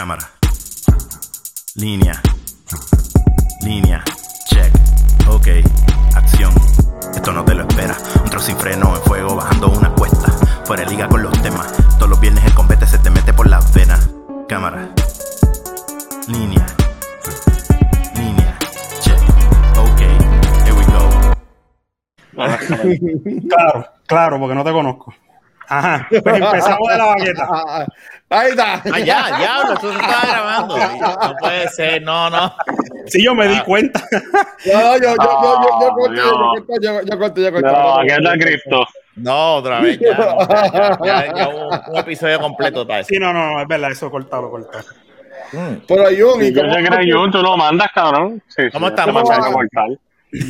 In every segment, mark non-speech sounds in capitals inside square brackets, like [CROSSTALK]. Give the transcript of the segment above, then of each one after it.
Cámara. Línea. Línea. Check. Ok. Acción. Esto no te lo espera. Un trozo sin freno en fuego bajando una cuesta. Fuera de liga con los temas. Todos los viernes el combate se te mete por las venas. Cámara. Línea. Línea. Check. Ok. Here we go. [LAUGHS] Claro, claro, porque no te conozco. Ajá, pues empezamos de la baqueta. [LAUGHS] Ahí está. Ah, ya, tú estabas grabando. No puede ser, no, no. Sí, yo me di cuenta. No, no, yo, yo, yo, yo, yo, corto, Dios. yo, corto, yo, yo corto, yo De corto. la Cristo. No, otra vez, ya. no, ya, ya, ya un, un episodio completo para eso. Sí, no, no, es verdad, eso cortalo, cortalo. Mm. Pero Jun, ¿y Yo cómo, que Jun, tú lo mandas, cabrón. Sí, ¿Cómo sí, estamos.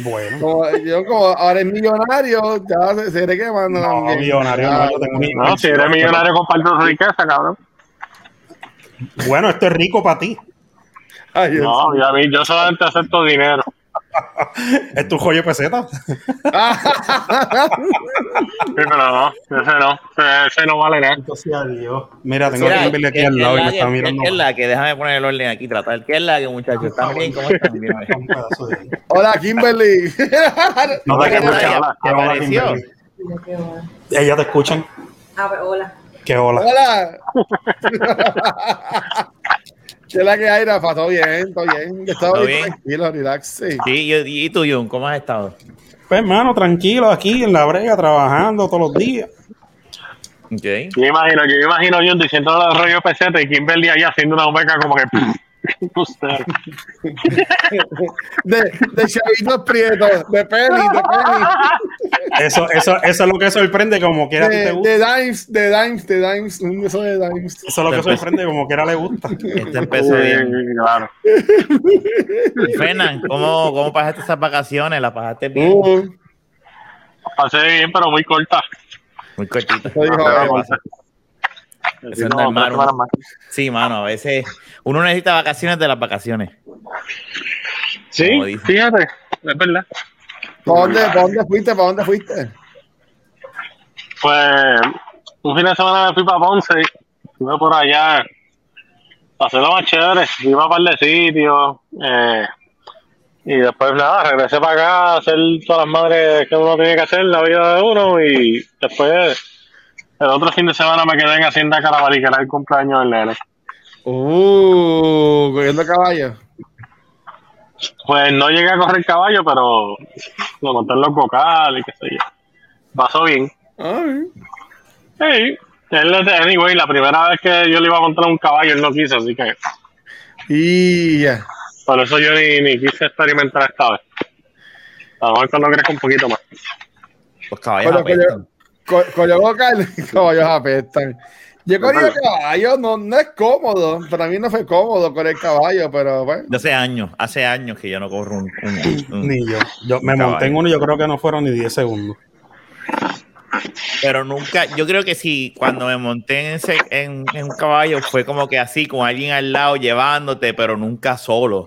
Bueno, como, yo como ahora es millonario, ya se, se le quemando no, millonario, no, yo tengo mi- No, si eres millonario, comparto riqueza, cabrón. Bueno, esto es rico para ti. Ay. No, yo, a mí, yo solamente acepto dinero. [LAUGHS] Es tu joyo peseta. [LAUGHS] Sí, pero no, ese no, ese, no vale nada. Entonces, adiós. Mira, tengo Mira, que aquí ¿qué- al lado y me está mirando. ¿Qué es la que? Déjame poner el orden aquí, tratar. ¿Qué es la que, muchachos? ¿Están bien? ¿Cómo están? Bien, de- Hola, Kimberly. No te ¿Qué [LAUGHS] escuchan. tal? Qué ¿Apareció? Ellas te escuchan. Ah, pues, hola. Qué hola. [LAUGHS] Hola. ¿Qué es la que hay, Rafa? ¿Todo bien? ¿Todo bien? Yo estaba ¿Todo bien tranquilo, relax. Sí. Sí, yo- ¿y tú, Jun? ¿Cómo has estado? Pues, hermano, tranquilo aquí en la brega, trabajando todos los días. Ok. Yo imagino, yo imagino a Jun diciendo los rollos peseta y Kimberly ahí haciendo una omeca como que. [LAUGHS] De, de chavitos prietos, de Penny, de Penny. Eso, eso, eso es lo que sorprende, como quiera ti te De, gusta. de Dimes, de Dimes, de Dimes. Un beso de Dimes. Eso es lo que sorprende, como quiera le gusta. Este empezó bien. Claro. Fernan, ¿cómo, ¿cómo pasaste esas vacaciones? ¿Las pasaste bien? Uh, Pasé bien, pero muy corta. Muy dijo No. Eso Sí, es no, normal, tres semanas más. Sí, mano, a veces uno necesita vacaciones de las vacaciones. Sí, fíjate, es verdad. ¿Para dónde, ¿Para dónde fuiste? ¿Para dónde fuiste? Pues un fin de semana me fui para Ponce, estuve por allá, pasé lo más chévere, fui a un par de sitios, eh, y después nada, regresé para acá a hacer todas las madres que uno tiene que hacer en la vida de uno, y después el otro fin de semana me quedé en Hacienda Carabalí, que era el cumpleaños del nene. Uh, cogiendo caballo. Pues no llegué a correr caballo, pero lo monté en los vocales, qué sé yo. Pasó bien. Ay. Sí. Él, anyway, la primera vez que yo le iba a montar un caballo, él no quiso, así que Y ya. por eso yo ni, ni quise experimentar esta vez. A lo mejor cuando crezca un poquito más. Los caballos. Co- coño local, [LAUGHS] caballos apestan. Yo he corrido caballo, no, no es cómodo. Para mí no fue cómodo correr caballo, pero bueno. De hace años, hace años que yo no corro un... un- [LAUGHS] un- Ni yo. Yo me Caballo. monté en uno y yo creo que no fueron ni 10 segundos. pero nunca, yo creo que sí, cuando me monté en, ese, en, en un caballo fue como que así, con alguien al lado llevándote, pero nunca solo,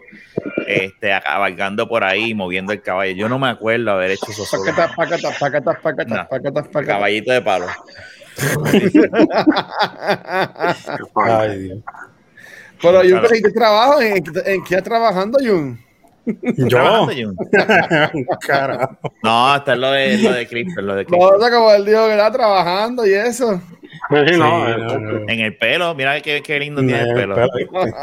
este, cabalgando por ahí, moviendo el caballo. Yo no me acuerdo haber hecho eso solo. No. Caballito de palo. [LAUGHS] Ay, Dios. Pero Jun, Claro. conseguiste trabajo. ¿En, en qué estás trabajando, Jun? Yo. ¿Trabajando, Jun? [LAUGHS] Carajo. No, está lo de, lo de Crispr, lo de No, Crispr. o sea, como él dijo que está trabajando y eso. Sí, no, no, eh, no. En el pelo, mira qué, qué lindo No, tiene el pelo. pero, ¿viste?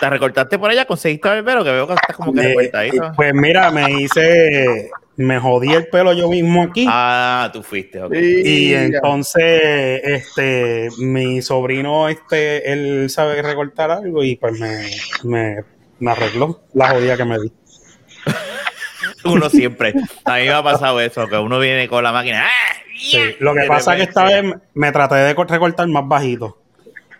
¿Te, recortaste por allá? ¿Conseguiste el pelo? Que veo que estás como que recortadito. pues mira, me hice, me jodí el pelo yo mismo aquí. Ah, tú fuiste, ok. Y ya. entonces, este, mi sobrino, este, él sabe recortar algo y pues me, me, me arregló la jodida que me di. [LAUGHS] Uno siempre. A mí me ha pasado eso, que uno viene con la máquina. ¡ah! Sí, Lo que pasa es que esta vez me traté de co- recortar más bajito.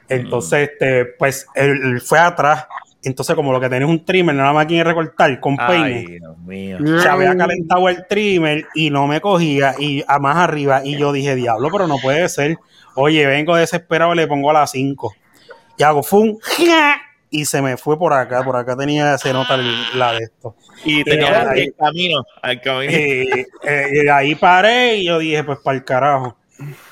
Entonces, este, pues, él, él fue atrás. Entonces, como lo que tenía un trimmer, no la máquina de recortar con peine. Ay, Dios mío. Se había calentado el trimmer y no me cogía y a más arriba. Y yo dije, diablo, pero no puede ser. Oye, vengo desesperado y le pongo a las 5. Y hago fum y se me fue por acá. Por acá tenía, se nota la de esto. Y tenía ahí- el camino, al camino. Y, eh, y ahí paré y yo dije, pues para el carajo.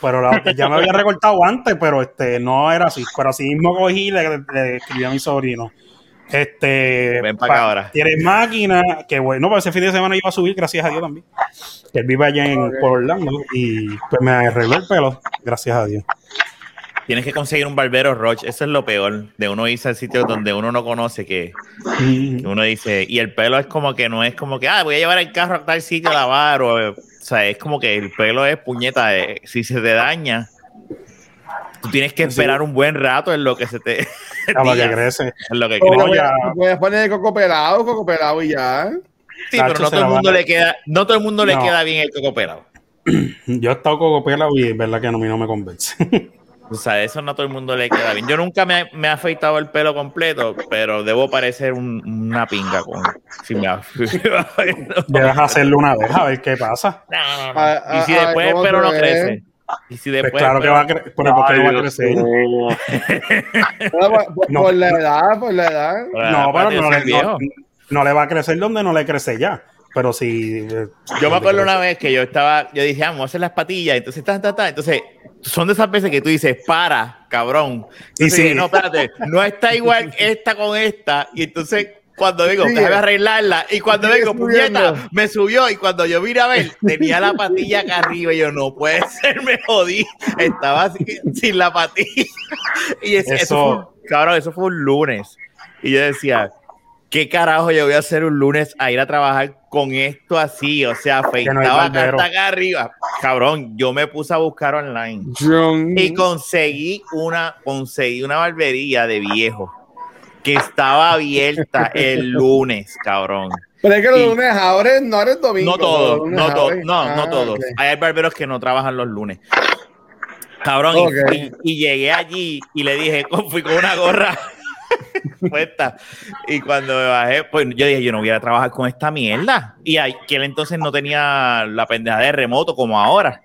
Pero la- ya me había recortado antes, pero este no era así. Pero así mismo cogí y le, le escribí a mi sobrino. Este. Ven pa' acá ahora. Tienes máquina, que bueno, pues ese fin de semana iba a subir, gracias a Dios también. Que él vive allá en por Orlando y pues me arregló el pelo, gracias a Dios. Tienes que conseguir un barbero Roche. Eso es lo peor de uno irse al sitio donde uno no conoce que, Y- que uno dice. Y el pelo es como que no es como que, ah, voy a llevar el carro a tal sitio a lavar. O, o sea, es como que el pelo es puñeta. eh, si se te daña, tú tienes que esperar un buen rato en lo que se te. [LAUGHS] a lo que días, crece. en lo que crece. Oye, puedes, puedes poner coco pelado, coco pelado y ya. Sí, Tacho, pero no todo el mundo le queda, no todo el mundo le queda bien el coco pelado. [CLEARS THROAT] Yo he estado con pelado y es verdad que a mí no me convence. [LAUGHS] O sea, eso no a todo el mundo le queda bien. Yo nunca me, me he afeitado el pelo completo, pero debo parecer un- una pinga con si me. [LAUGHS] Debes hacerlo una vez a ver qué pasa. No, no, no. A- Y si a- a- después el ¿cómo pelo no crece. Y si Pues después claro que va a crecer. ¿Pero por qué no va a Ay, crecer? Dios mío. [LAUGHS] No, por, por- No. por la edad, por la edad. No, pero no le, no le va a crecer donde no le crece ya. Pero si. eh, Yo me acuerdo una vez que yo estaba, yo dije, "Ah, vamos a hacer las patillas, entonces, ta, ta, ta. entonces, son de esas veces que tú dices, para, cabrón. Y sí. no, espérate, no está igual esta con esta, y entonces, cuando vengo, Sigue. déjame arreglarla, y cuando subiendo. puñeta, me subió, y cuando yo vine a ver, tenía la patilla acá arriba, y yo, no puede [LAUGHS] ser, me jodí, estaba así, sin la patilla, [LAUGHS] y es- eso, Eso- fue cabrón, eso fue un lunes, y yo decía, ¿qué carajo yo voy a hacer un lunes a ir a trabajar con esto así? O sea, no acá barbero. hasta acá arriba. Cabrón, yo me puse a buscar online John. y conseguí una, conseguí una barbería de viejo que estaba abierta el [LAUGHS] lunes, cabrón. Pero es que los y- lunes abren, no eres domingo. No todos, no todos, abren. no, Ah, no todos. Hay barberos que no trabajan los lunes. Cabrón, y- y, y llegué allí y le dije, fui con una gorra [LAUGHS] puesta. Y cuando me bajé, pues yo dije, yo no voy a trabajar con esta mierda. Y aquel entonces no tenía la pendeja de remoto como ahora.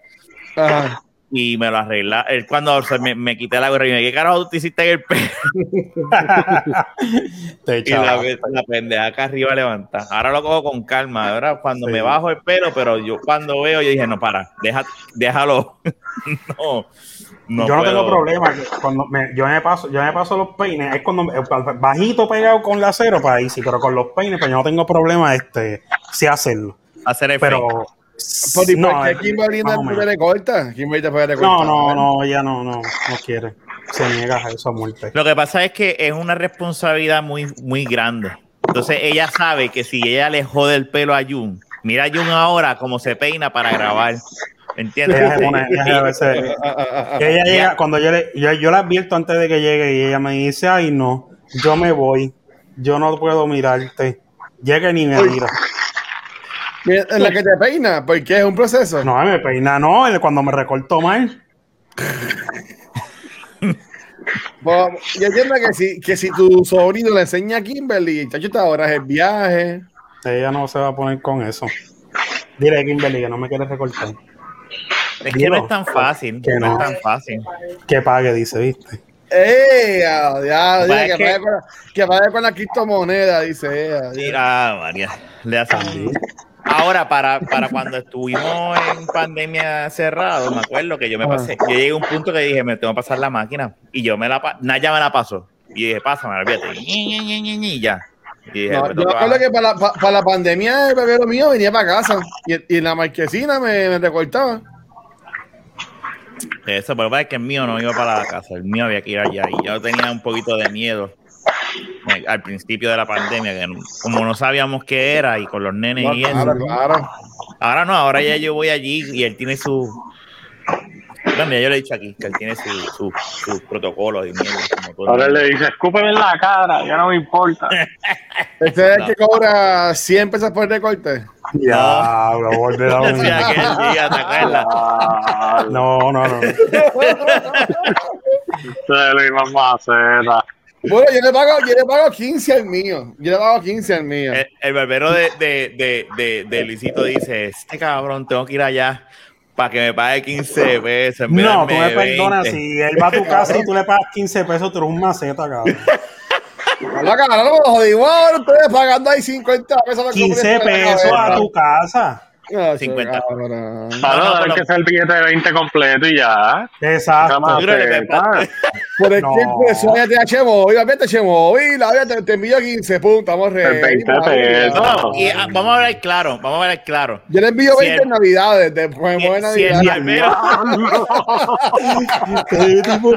Ajá. Y me lo arregla. Él cuando o sea, me, me quité la gorra y me dije, ¿qué carajo tú te hiciste en el pelo? [LAUGHS] Te Y la, pendeja acá arriba levanta. Ahora lo cojo con calma. Ahora cuando Sí. me bajo el pelo, pero yo cuando veo, yo dije, no, para, deja, déjalo. [LAUGHS] no, no yo no tengo problema. Cuando me, yo, me paso, yo me paso los peines, es cuando me- bajito pegado con la cero para ahí, sí, pero con los peines, pues yo no tengo problema este, sí hacerlo. Hacer el Pero. Por, ¿y por no, qué es- Kimberly no te corta? Kimberly te puede no, no, no, ella no, no, no quiere. Se niega a eso a muerte. Lo que pasa es que es una responsabilidad muy, muy grande. Entonces ella sabe que si ella le jode el pelo a Jun, mira a Jun ahora cómo se peina para grabar. ¿Entiendes? Ella se pone- ella a veces- Ah, ah, ah, ella llega, cuando yo le, yo, yo la advierto antes de que llegue y ella me dice, ay no, yo me voy, yo no puedo mirarte. Llega y ni me mira. En la que te peina, porque es un proceso. No, me peina, no, cuando me recorto mal. Pues, yo entiendo que si, que si tu sobrino le enseña a Kimberly, chacho, te ahorras el viaje. Ella no se va a poner con eso. Dile a Kimberly que no me quiere recortar. Es que no es tan fácil. Que no. no. es tan fácil. Que pague, dice, ¿viste? Ya, ya, Pues dice es que, que- pague con la, que pague con la criptomoneda, dice ella. Mira, María, le hacen-. Ahora, para, para cuando estuvimos en pandemia cerrado, me acuerdo que yo me Ajá. pasé, yo llegué a un punto que dije, me tengo que pasar la máquina. Y yo me la pa- Naya me la pasó. Y dije, pásame, olvídate. Y, y, y, y, y ya. Y dije, No, me yo me acuerdo que para la, pa- para la pandemia el bebé mío venía para casa y, y en la marquesina me, me recortaba. Eso, pero es que el mío no iba para la casa, el mío había que ir allá. Y yo tenía un poquito de miedo eh, al principio de la pandemia, que como no sabíamos qué era y con los nenes No, y eso. claro, claro. Ahora no, ahora ya yo voy allí y él tiene su. Bueno, ya yo le he dicho aquí que él tiene su, su, su protocolo y mierda, como todo el Ahora le dice, escúpeme en la cara, ya no me importa. [LAUGHS] Este es el No. que cobra 100 pesos por recorte. Ya, lo volví [LAUGHS] a Sí, aquel día, ¿te acuerdas? Ah, No, no, no. Ustedes Luis Mamaceta. Bueno, yo le pago, yo le pago 15 al mío. Yo le pago 15 al mío. El, el barbero de, de, de, de, de Luisito dice: Este cabrón, tengo que ir allá para que me pague 15 [LAUGHS] pesos. No, tú me perdonas. 20". Si él va a tu casa y tú le pagas 15 pesos, tú eres un maceta, cabrón. Hola, cabrón, lo jodimos ahora ustedes pagando ahí 50 pesos. 15 pesos a tu casa. No, 50. cabrón. Claro, no, hay pero- que hacer el billete de 20 completo y ya. Exacto. Te- ah, Por el No. tiempo de sueño de H-Móvil, vete H-Móvil, ahora te, te envío 15 puntos, estamos El 20 ready. pesos. No, y ah, vamos a hablar claro, vamos a hablar claro. Yo le envío Si 20 el- en Navidades, después Si, de si el Navidad.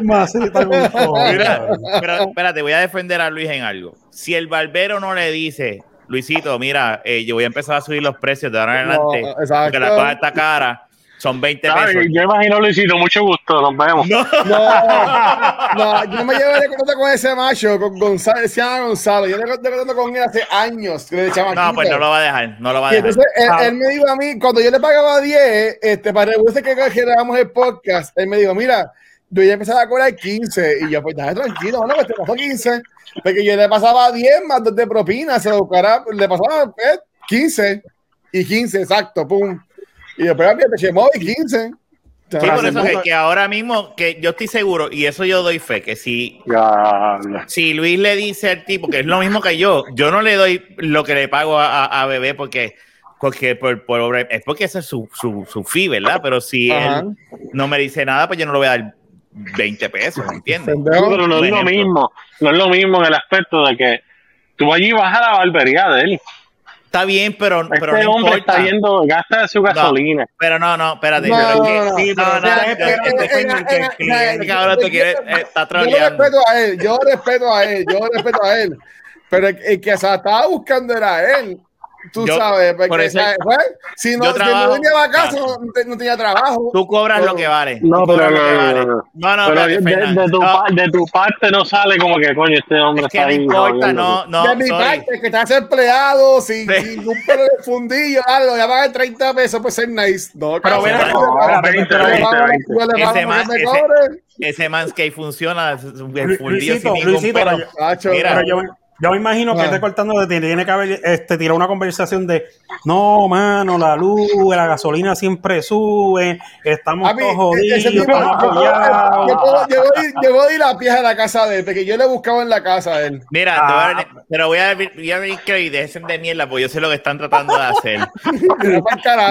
maceta con cojones. Mira, pero espérate, voy a defender a Luis en algo. Si el barbero no le dice, Luisito, mira, eh, yo voy a empezar a subir los precios de ahora en No, adelante, exacto. porque la cosa está cara, son 20 ¿sabes? pesos. Yo imagino Luisito, mucho gusto, nos vemos. No, No, no, yo me llevé de contacto con ese macho, con Gonzalo, se llama Gonzalo. Yo le de contacto con él hace años, de chamaquito. no, pues no lo va a dejar, no lo va a Y dejar. entonces él, Ah. él me dijo a mí, cuando yo le pagaba 10, este, para el que, que grabamos el podcast, él me dijo, mira, yo ya empezaba a cobrar 15. Y yo, pues, dale tranquilo, bueno, pues te pasó 15. Porque yo le pasaba 10 más dos de propina, se lo buscara, le pasaba pues, 15. Y 15, exacto, pum. Y después te llamó y 15. Sí, por eso que, que ahora mismo, que yo estoy seguro, y eso yo doy fe, que si, si Luis le dice al tipo, que es lo mismo que yo, yo no le doy lo que le pago a, a, a bebé porque, porque por, por- es porque ese es su, su, su fee, ¿verdad? Pero si Ajá. él no me dice nada, pues yo no le voy a dar 20 pesos, ¿me entiendes? Pero no es lo mismo. No es lo mismo en el aspecto de que tú allí vas a la barbería de él. Está bien, pero, pero este no hombre importa. está yendo, gasta su gasolina. Pero no, no, espérate. No, pero que- no, no. Sí, pero no, no, yo- eh, que respeto a él, yo respeto a él, yo respeto a él. Pero el, el que se estaba buscando era él. Tú Yo- sabes, porque por eso- ¿sabes? Pues, si no, si trabajo- no venía a casa, no, te- no tenía trabajo. Tú cobras Pero- lo que vale. No, pero cobras lo que no, vale. no, no. No, no, Pero espérate, de, tu, No, pa- de tu parte no sale como que, coño, este hombre Es que está no ahí. importa, jodiendo. no, no, de mi sorry. parte, que estás empleado sin, Sí. sin un pelo de fundillo, algo, ya pagan 30 pesos por ser nice. No, Pero cabrón, ven yo acá, le pago- no, yo 20, le 20, pago- 20. yo le pago Ese manscape funciona. es fundido Luisito, sin ningún Luisito, pelo. pero yo- yo, me imagino que este cortando de ti tiene que haber este, tirado una conversación de no, mano, la luz, la gasolina siempre sube, estamos A mí, todos ese jodidos, tipo- estamos yo puedo- apoyados. yo puedo- yo voy- yo voy a ir a pie a la casa de él, porque yo le buscaba en la casa de él. Mira, te Ah. voy a ver- pero voy a, voy a ver que dejen de mierda, porque yo sé lo que están tratando de hacer. [LAUGHS]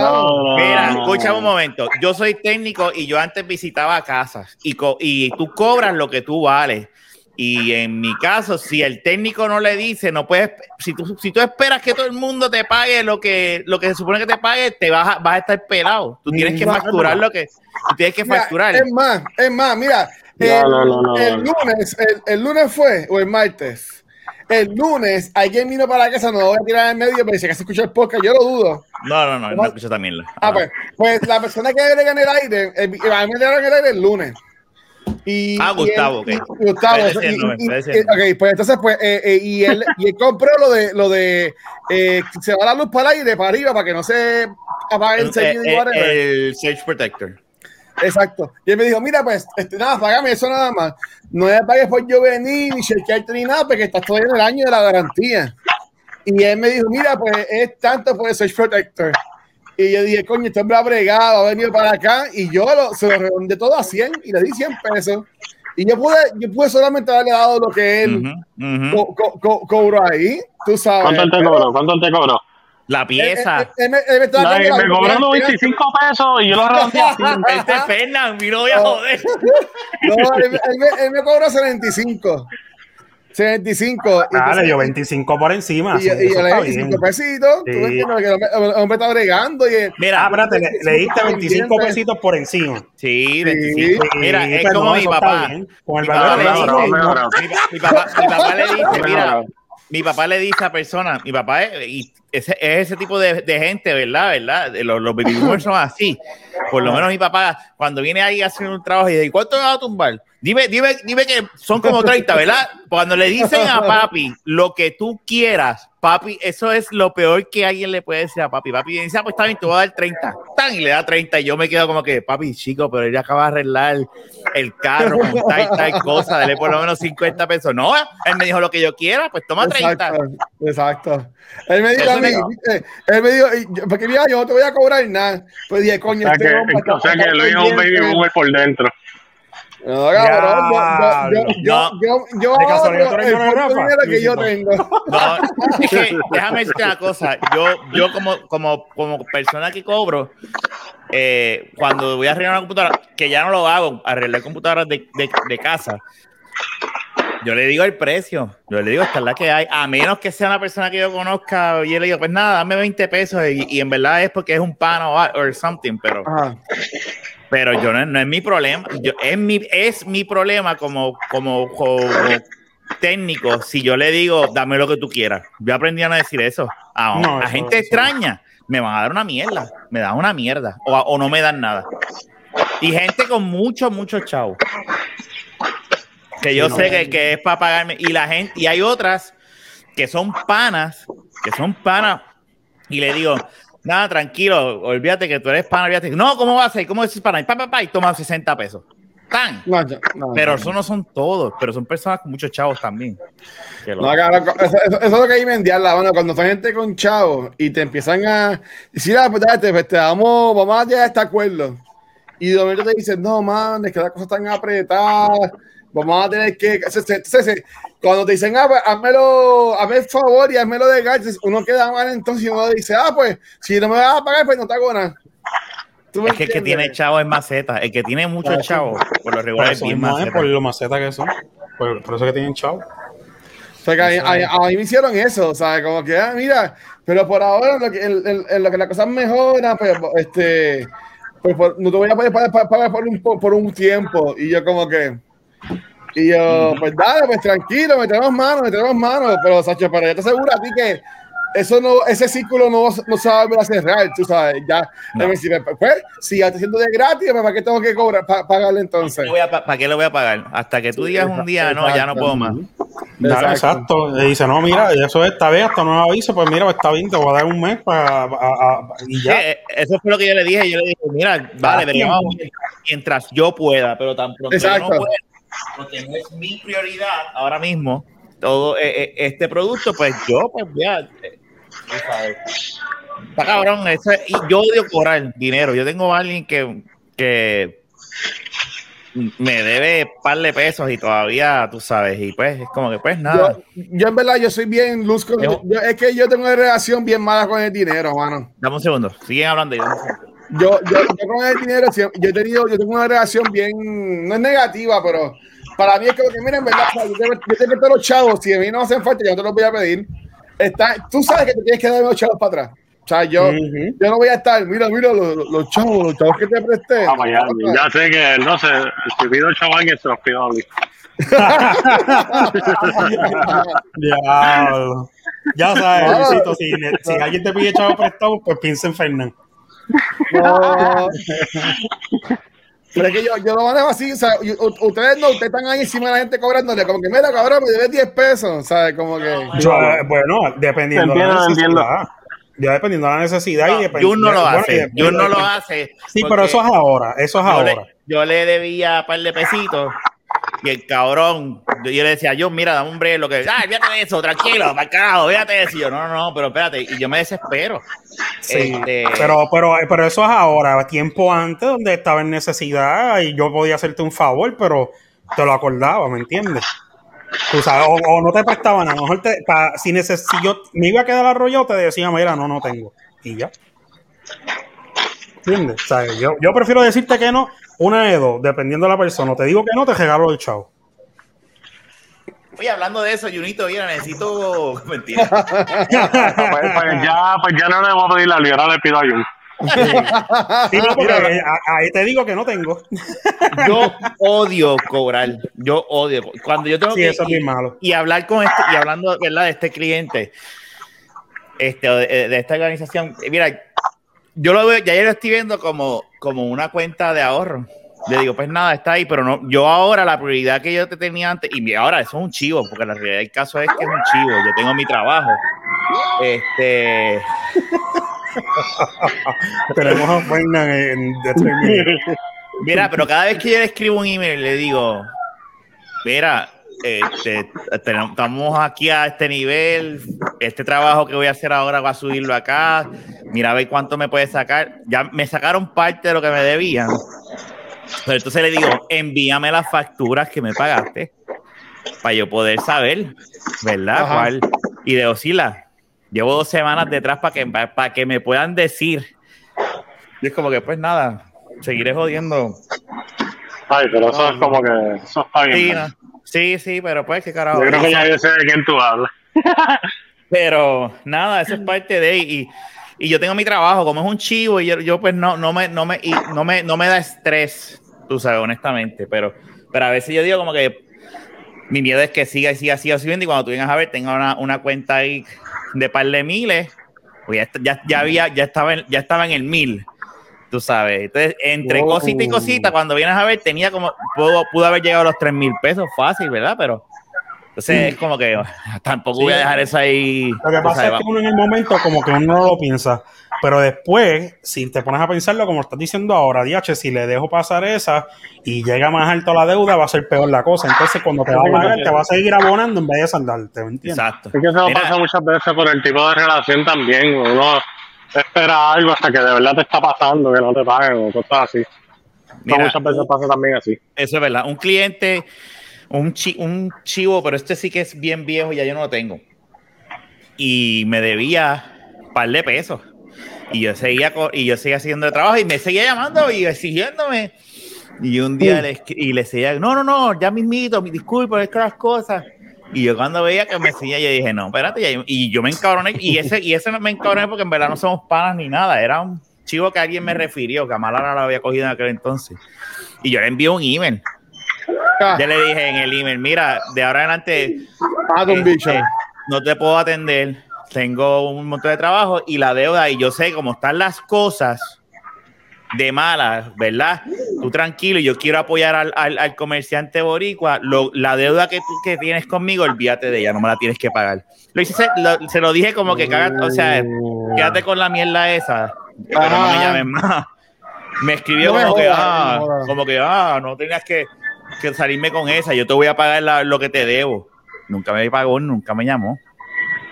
No, Mira, no. escucha un momento. Yo soy técnico y yo antes visitaba casas y, co- y tú cobras lo que tú vales. Y en mi caso, si el técnico no le dice, no puedes, si tú, si tú esperas que todo el mundo te pague lo que, lo que se supone que te pague, te vas a, vas a estar pelado. Tú tienes que facturar lo que, tú tienes que Mira, facturar. es más, es más, mira, el, no, no, no, el no. lunes, el, el lunes fue, o el martes. El lunes, alguien vino para la casa, no lo voy a tirar en medio, pero si acaso escucha el podcast, yo lo dudo. No, no, no, no escucho también. Ah, pues, pues la persona que agrega en el aire, el, a mí me dieron en el aire el lunes. Y, Ah, y Gustavo, él- ok. Gustavo, eso, y- nombre, y- nombre. ok, pues entonces, pues, eh, eh, y, él, y él compró lo de, lo de, eh, se va la luz para el aire, para arriba, para que no se apague el Eh, eh, el Protector. Exacto. Y él me dijo, mira, pues, este, nada, págame eso nada más. No me pagues por yo venir ni chequearte ni nada, porque estás todavía en el año de la garantía. Y él me dijo, mira, pues es tanto por el Search Protector. Y yo dije, coño, este hombre ha bregado, ha venido para acá. Y yo lo, se lo redondeé todo a 100 y le di 100 pesos. Y yo pude, yo pude solamente haberle dado lo que él Ujú, ujú. co- co- co- cobró ahí. Tú sabes. ¿Cuánto él te cobró? ¿Cuánto él te cobró? La pieza. él- él me- él me estaba No, dando me cobró mira, 95 pesos y yo lo redondeé a 100. Este es Fernan, mi no voy a joder. [LAUGHS] No, él, él me, él me cobró 75. 75. y Dale, yo 25 por encima. Y, sí, y yo le está di bien. 5 pesitos. Tú Sí. me entiendes que el hombre, el hombre está bregando. Y, Ah, Mira, espérate, le, le diste 25 Pendiente. pesitos por encima. sí, 25. Sí, Mira, es pero como no, mi papá. Con el Mi valor. Mi, pa- mi papá, mi papá le dice, mira, mi papá le dice a personas, mi papá es, y ese, es ese tipo de, de gente, ¿verdad? ¿verdad? Los, los baby boomers son así. Por lo menos mi papá, cuando viene ahí a hacer un trabajo y dice, ¿cuánto me va a tumbar? Dime, dime, dime que son como 30, ¿verdad? Cuando le dicen a papi lo que tú quieras, papi, eso es lo peor que alguien le puede decir a papi. Papi dice, ah, pues está bien, te voy a dar 30. Tan, y le da 30 y yo me quedo como que, papi, chico, pero él acaba de arreglar el carro con tal, tal cosa, dale por lo menos 50 pesos. No, él me dijo lo que yo quiera, pues toma 30. exacto, exacto. Él me dijo a mí, él me dijo, y porque mira, yo no te voy a cobrar nada. Pues dije, O coño, sea este que, o sea que está Luis es un baby boomer por dentro. No, cabrón, yo, yo, yo, yo, que yo tengo. No, es que déjame decirte una cosa. Yo, yo como, como, como persona que cobro, eh, cuando voy a arreglar una computadora, que ya no lo hago, arreglar computadoras de, de, de casa, yo le digo el precio. Yo le digo, esta es la que hay. A menos que sea una persona que yo conozca, y le digo, pues nada, dame 20 pesos. Y, y en verdad es porque es un pan o, o something, pero, Ajá. Pero yo no, no es mi problema. Yo, es, mi, es mi problema como, como, como técnico. Si yo le digo, dame lo que tú quieras. Yo aprendí a no decir eso. A, No, a eso- gente eso- extraña me van a dar una mierda. Me dan una mierda. O, o no me dan nada. Y gente con mucho, mucho chavo. Que yo sé que, que es para pagarme. Y la gente, y hay otras que son panas, que son panas, y le digo, nada, tranquilo, olvídate que tú eres pana, olvídate. No, ¿cómo va a ser? ¿Cómo decir pana? Y pa, pa, pa, y toma 60 pesos. ¡Tan! No, yo- no, Pero no. eso no son todos, pero son personas con muchos chavos también. Que lo- No, cabrón, eso, es lo que hay que mendiarla, bueno, cuando son gente con chavos y te empiezan a decir, ah, pues, date, pues, te vamos, vamos a llegar a este acuerdo. Y de momento te dicen, no, man, es que las cosas están apretadas, vamos a tener que... Entonces, entonces, cuando te dicen, ah, pues, házmelo, hazme el favor y házmelo de gaches, uno queda mal entonces y uno dice, ah, pues, si no me vas a pagar, pues no te hago nada. ¿Tú me Es que el que tiene chavos es maceta. El que tiene muchos Por eso- chavos, por lo regular es bien mismo es, maceta. por lo maceta que son. Por, por eso que tienen chavo. O sea, que a, a- a mí me hicieron eso, o sea, como que, ah, mira, pero por ahora, en lo que, en, en- en lo que las cosas mejoran, pues, este, pues por- no te voy a poder pagar, pagar por, un, por un tiempo. Y yo, como que, y yo, pues dale, pues tranquilo, metemos manos, metemos manos, pero, Sacho, pero yo te aseguro a ti que eso no, ese círculo no, no se va a volver a cerrar, tú sabes, ya, No. me dice, pues, si ya estoy haciendo de gratis, pues, ¿para qué tengo que cobrar, pa- pagarle entonces? ¿Para qué lo voy a pagar? Hasta que tú digas un día, no, ya no puedo más. Dale, Exacto. exacto. Le dice, no, mira, eso esta vez hasta no aviso, pues mira, pues está bien, te voy a dar un mes para, y ya. Eh, eh, eso fue lo que yo le dije. Yo le dije, mira, vale, pero tiempo. mientras yo pueda, pero tan pronto yo Exacto. no pueda, porque no es mi prioridad ahora mismo, todo eh, eh, este producto, pues yo, pues ya, eh. Está cabrón, eso es- y yo odio cobrar dinero. Yo tengo a alguien que, que me debe par de pesos y todavía, tú sabes, y pues es como que pues nada. Yo, yo en verdad, yo soy bien luz con, yo- es que yo tengo una relación bien mala con el dinero, mano. Dame un segundo, siguen hablando. Yo, Yo, yo, yo con el dinero, yo he tenido, yo tengo una relación bien, no es negativa, pero para mí es como que, mira, en verdad, o sea, yo, te, yo te meto los chavos, si a mí no hacen falta, yo no te los voy a pedir. Está, tú sabes que te tienes que dar los chavos para atrás. O sea, yo, yo no voy a estar, mira, mira, los, los chavos, los chavos que te presté. Vamos, ya, ya sé que, no sé, si pido chaval que se los pido a mí. [LAUGHS] Diablo. Ya sabes. Luisito, si, si alguien te pide chavo prestado, pues piensa en Fernán. No. [LAUGHS] Pero es que yo, yo lo manejo así, o sea, ustedes no, ustedes están ahí encima de la gente cobrándole, como que, mira, cabrón, me debes 10 pesos, ¿sabes? Como que... Yo, eh, bueno, dependiendo de la necesidad. Ya dependiendo de la necesidad y dependiendo. Jun no lo bueno, hace, Jun no lo hace. Sí, pero eso es ahora, eso es yo ahora. le, yo le debía un par de pesitos y el cabrón, yo, le decía, yo, mira, dame un break, lo que, ay, fíjate de eso, tranquilo, para carajo, fíjate de eso. Y yo, no, no, no, pero espérate, y yo me desespero. Sí, Este, pero, pero, pero eso es ahora, tiempo antes donde estaba en necesidad y yo podía hacerte un favor, pero te lo acordaba, ¿me entiendes? Tú sabes, o, o no te prestaban, a lo mejor te, pa- si, neces- si yo me iba a quedar arrollado, te decía, mira, no, no tengo. Y ya. ¿Entiendes? O sea, yo, yo prefiero decirte que no, una de dos, dependiendo de la persona. Te digo que no, te regalo el chavo. Oye, hablando de eso, Junito, mira, necesito. Mentira. Pues, pues ya, pues ya no le voy a pedir la libra, ahora le pido a Jun. Sí, no, porque a- ahí te digo que no tengo. Yo odio cobrar. Yo odio. Cuando yo tengo Sí, que. eso es bien malo. y hablar con este, y hablando ¿verdad? de este cliente, este, de, esta organización, mira, yo lo veo, ya yo lo estoy viendo como, como una cuenta de ahorro. Le digo, pues nada, está ahí, pero no, yo ahora la prioridad que yo te tenía antes, y ahora eso es un chivo, porque la realidad del caso es que es un chivo, yo tengo mi trabajo. Este, [LAUGHS] Tenemos a Fernan en. Mira, pero cada vez que yo le escribo un email, le digo, mira, este, tenemos- estamos aquí a este nivel, este trabajo que voy a hacer ahora voy a subirlo acá, mira a ver cuánto me puede sacar. Ya me sacaron parte de lo que me debían Pero entonces le digo, envíame las facturas que me pagaste para yo poder saber, ¿verdad? ¿Cuál? Y de Osila, llevo dos semanas detrás para que, para que me puedan decir. Y es como que, pues nada, seguiré jodiendo. Ay, pero eso es como que. Eso está bien. Sí, no. Sí, sí, pero pues qué carajo. Yo creo que ya yo sé de quién tú hablas. [LAUGHS] Pero nada, eso es parte de y, y yo tengo mi trabajo, como es un chivo, y yo, yo, pues no, no me, no me, y no me, no me da estrés, tú sabes, honestamente, pero, pero a veces yo digo como que mi miedo es que siga y siga, siga subiendo y cuando tú vengas a ver tenga una, una cuenta ahí de par de miles, pues ya, ya, ya había, ya estaba en, ya estaba en el mil. Tú sabes, entonces entre Wow. cosita y cosita, cuando vienes a ver, tenía como, pudo, pudo haber llegado a los tres mil pesos fácil, ¿verdad? Pero entonces es como que ah, [LAUGHS] tampoco voy a dejar eso ahí. Lo que pasa sabes, es que uno en el momento como que uno no lo piensa, pero después, si te pones a pensarlo como estás diciendo ahora, DH, si le dejo pasar esa y llega más alto la deuda, va a ser peor la cosa. Entonces cuando te va a pagar, te va a seguir abonando en vez de saldarte, ¿me entiendes? Exacto. Es que eso Mira, pasa muchas veces por el tipo de relación también. Uno espera algo hasta que de verdad te está pasando, que no te paguen o cosas así. Mira, muchas veces pasa también así. Eso es verdad. Un cliente, un, chi- un chivo, pero este sí que es bien viejo, ya yo no lo tengo. Y me debía un par de pesos. Y yo seguía y yo seguía haciendo el trabajo y me seguía llamando y exigiéndome. Y un día le, escri- y le seguía, no, no, no, ya mismito, mi disculpa, es que las cosas. Y yo cuando veía que me seguía, yo dije, no, espérate, y yo me encabroné. Y ese, y ese me encabroné porque en verdad no somos panas ni nada. Era un chivo que alguien me refirió, que a Malara lo había cogido en aquel entonces. Y yo le envié un email. Ah, Yo le dije en el email, mira, de ahora en adelante un este, no te puedo atender, tengo un montón de trabajo y la deuda, y yo sé cómo están las cosas de malas, ¿verdad? Tú tranquilo, yo quiero apoyar al, al- al comerciante boricua, lo- la deuda que tú que tienes conmigo, olvídate de ella, no me la tienes que pagar. Lo hice, se lo, se lo dije como que, caga- o sea, quédate con la mierda esa, pero no me llames más. Me escribió No me como que, ah, no como que, ah, no tenías que, que salirme con esa, yo te voy a pagar la- lo que te debo. Nunca me pagó, nunca me llamó.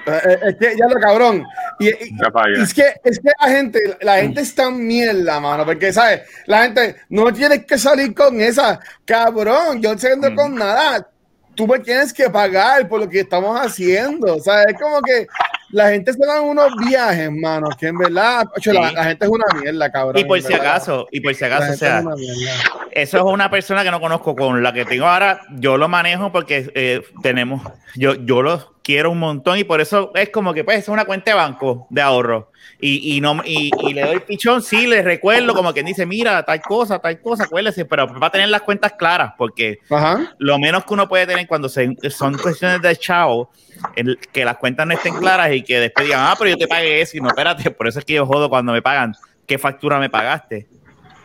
Eh, Es que ya lo cabrón. Y, y- es que es que la gente, la gente está en mierda, mano, porque sabes, la gente no tienes que salir con esa, cabrón, yo no Mm. con nada. Tú me tienes que pagar por lo que estamos haciendo, ¿sabes? Es como que la gente se dan unos viajes, mano, que en verdad, ocho, la, Sí. la gente es una mierda, cabrón. Y por si verdad. acaso, y por si acaso, o sea, es eso es una persona que no conozco con la que tengo ahora, yo lo manejo porque eh, tenemos, yo, yo lo quiero un montón y por eso es como que pues es una cuenta de banco de ahorro y, y no y, y le doy pichón, sí, le recuerdo como que dice, mira, tal cosa, tal cosa, acuérdese, pero va a tener las cuentas claras porque Ajá. lo menos que uno puede tener cuando se, son cuestiones de chavo, el- que las cuentas no estén claras y que después digan, ah, pero yo te pagué eso y no, espérate, por eso es que yo jodo cuando me pagan, ¿qué factura me pagaste?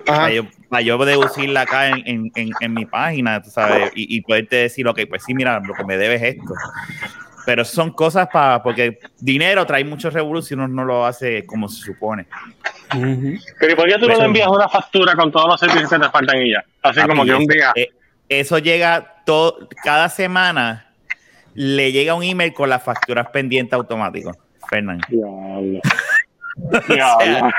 Para yo, para yo deducirla acá en, en, en, en mi página, tú sabes, y, y poderte decir, ok, pues sí, mira, lo que me debes es esto. Pero son cosas para, porque dinero trae mucho revolución si uno no lo hace como se supone. Pero ¿y por qué tú no le envías una factura con todos los servicios que te faltan y ya? Así como que un día. eh, eso llega todo, cada semana le llega un email con las facturas pendientes automáticos, Fernando. Diablo. [LAUGHS] Diablo.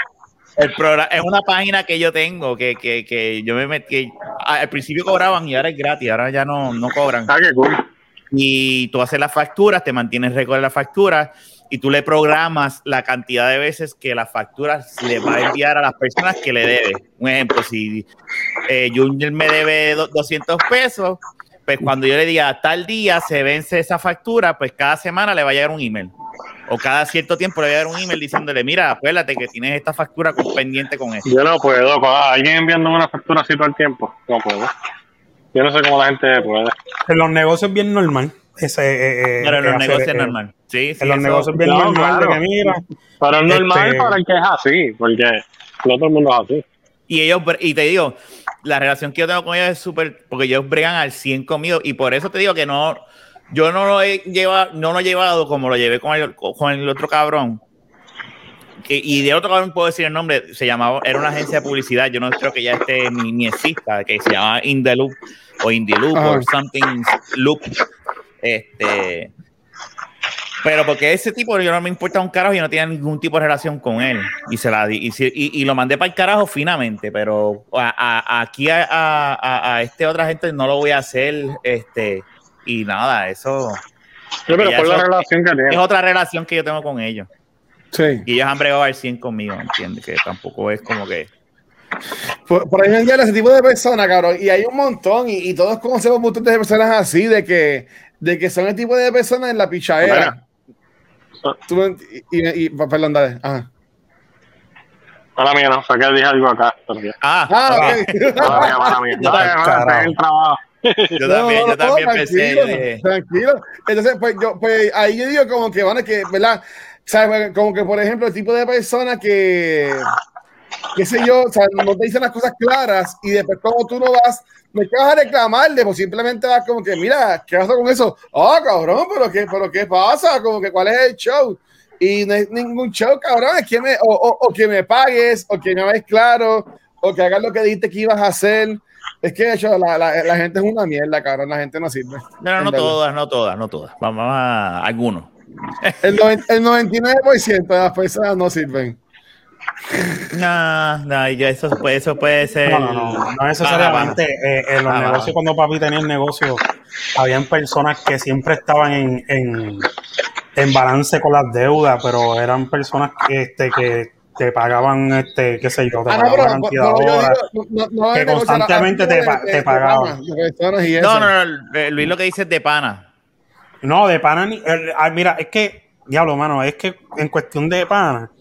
El programa es una página que yo tengo que, que, que yo me metí. Al principio cobraban y ahora es gratis, ahora ya no, no cobran. Ah, qué cool. Y tú haces las facturas, te mantienes récord de las facturas y tú le programas la cantidad de veces que las facturas le va a enviar a las personas que le debe. Un ejemplo, si eh, Junior me debe do- 200 pesos, pues cuando yo le diga tal día se vence esa factura, pues cada semana le va a llegar un email. O cada cierto tiempo le va a llegar un email diciéndole, mira, acuérdate que tienes esta factura pendiente con esto. Yo no puedo. alguien enviándome una factura así todo el tiempo. No puedo. Yo no sé cómo la gente puede. En los negocios es bien normal. Ese, eh, eh, Pero en los hacer, negocios es eh, normal. Sí, sí, En los eso- negocios es bien No, normal claro. que mira. Pero es normal Este- para el que es así, porque no todo el mundo es así. Y ellos, y te digo, la relación que yo tengo con ellos es súper, porque ellos bregan al 100 conmigo, y por eso te digo que no, yo no lo he llevado, no lo he llevado como lo llevé con el, con el otro cabrón. Y de otro cabrón puedo decir el nombre, se llamaba, era una agencia de publicidad, yo no creo que ya esté ni, ni exista, que se llama In the Loop, o Indie Loop, Ajá. o something Loop. Este, Pero porque ese tipo yo no me importa un carajo y no tenía ningún tipo de relación con él. Y se la y, y- y lo mandé para el carajo finamente, pero a, a- aquí a, a- este otra gente no lo voy a hacer. Este, y nada, eso pero por la relación que es otra relación que yo tengo con ellos. Sí. Y ellos han bregado al 100 conmigo, ¿entiendes? Que tampoco es como que. Por, por ahí me ese tipo de personas, cabrón. Y hay un montón, y, y todos conocemos un montón de personas así, de que, de que son el tipo de personas en la pichadera. Tú y, y- y- perdón, dale. Ajá. Mala mía, no, saqué dije algo acá. Ah, Ah, ok. mía, carajo. pegué el trabajo. yo también, No, yo no, también no, pensé. tranquilo, de- tranquilo. Entonces, pues yo, pues ahí yo digo como que, bueno, que, ¿verdad? ¿Sabes? Como que, por ejemplo, el tipo de persona que, qué sé yo, o sea, no te dicen las cosas claras y después como tú no vas, que vas a reclamarle, pues simplemente vas como que, mira, ¿qué pasa con eso? Ah, cabrón, pero qué, pero qué pasa, como que cuál es el show. Y no es ningún show, cabrón, es que me, o, o- o que me pagues, o que me hagas claro, o que hagas lo que dijiste que ibas a hacer. Es que de hecho, la, la, la gente es una mierda, cabrón, la gente no sirve. No, no todas, no todas, no todas. Vamos a algunos. El, noven- el 99% de las personas no sirven. No, no, yo eso, puede- eso puede ser. No, no, no, no necesariamente. eh, en los Ah, negocios, cuando papi tenía el negocio, habían personas que siempre estaban en, en, en balance con las deudas, pero eran personas que, este, que te pagaban, este, qué sé yo, te Ah, no, pagaban pero de yo horas. digo, no, no que constantemente te te pagaban. y No, eso. no, no, eh, Luis lo que dice es de pana. No, de pana, ni- el- ah, mira, es que, diablo, mano, es que en cuestión de pana,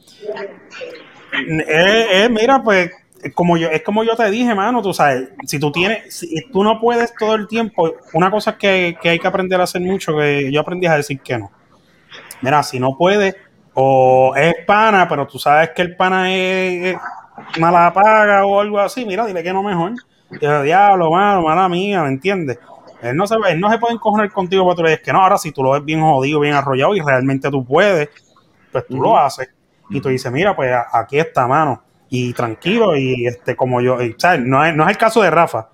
es, es, mira, pues, como yo, es como yo te dije, mano, tú sabes, si tú tienes, si tú no puedes todo el tiempo, una cosa que, que hay que aprender a hacer mucho, que yo aprendí a decir que no. Mira, si no puedes, o es pana, pero tú sabes que el pana es, es mala paga o algo así, mira, dile que no mejor. Diablo, mano, mala mía, ¿me entiendes? Él no, se, él no se puede encojonar contigo porque tú le dices que no, ahora si tú lo ves bien jodido, bien arrollado y realmente tú puedes, pues tú lo haces. Y tú dices, mira, pues aquí está, mano. Y tranquilo, y este, como yo, y, ¿sabes? No, es, no es el caso de Rafa,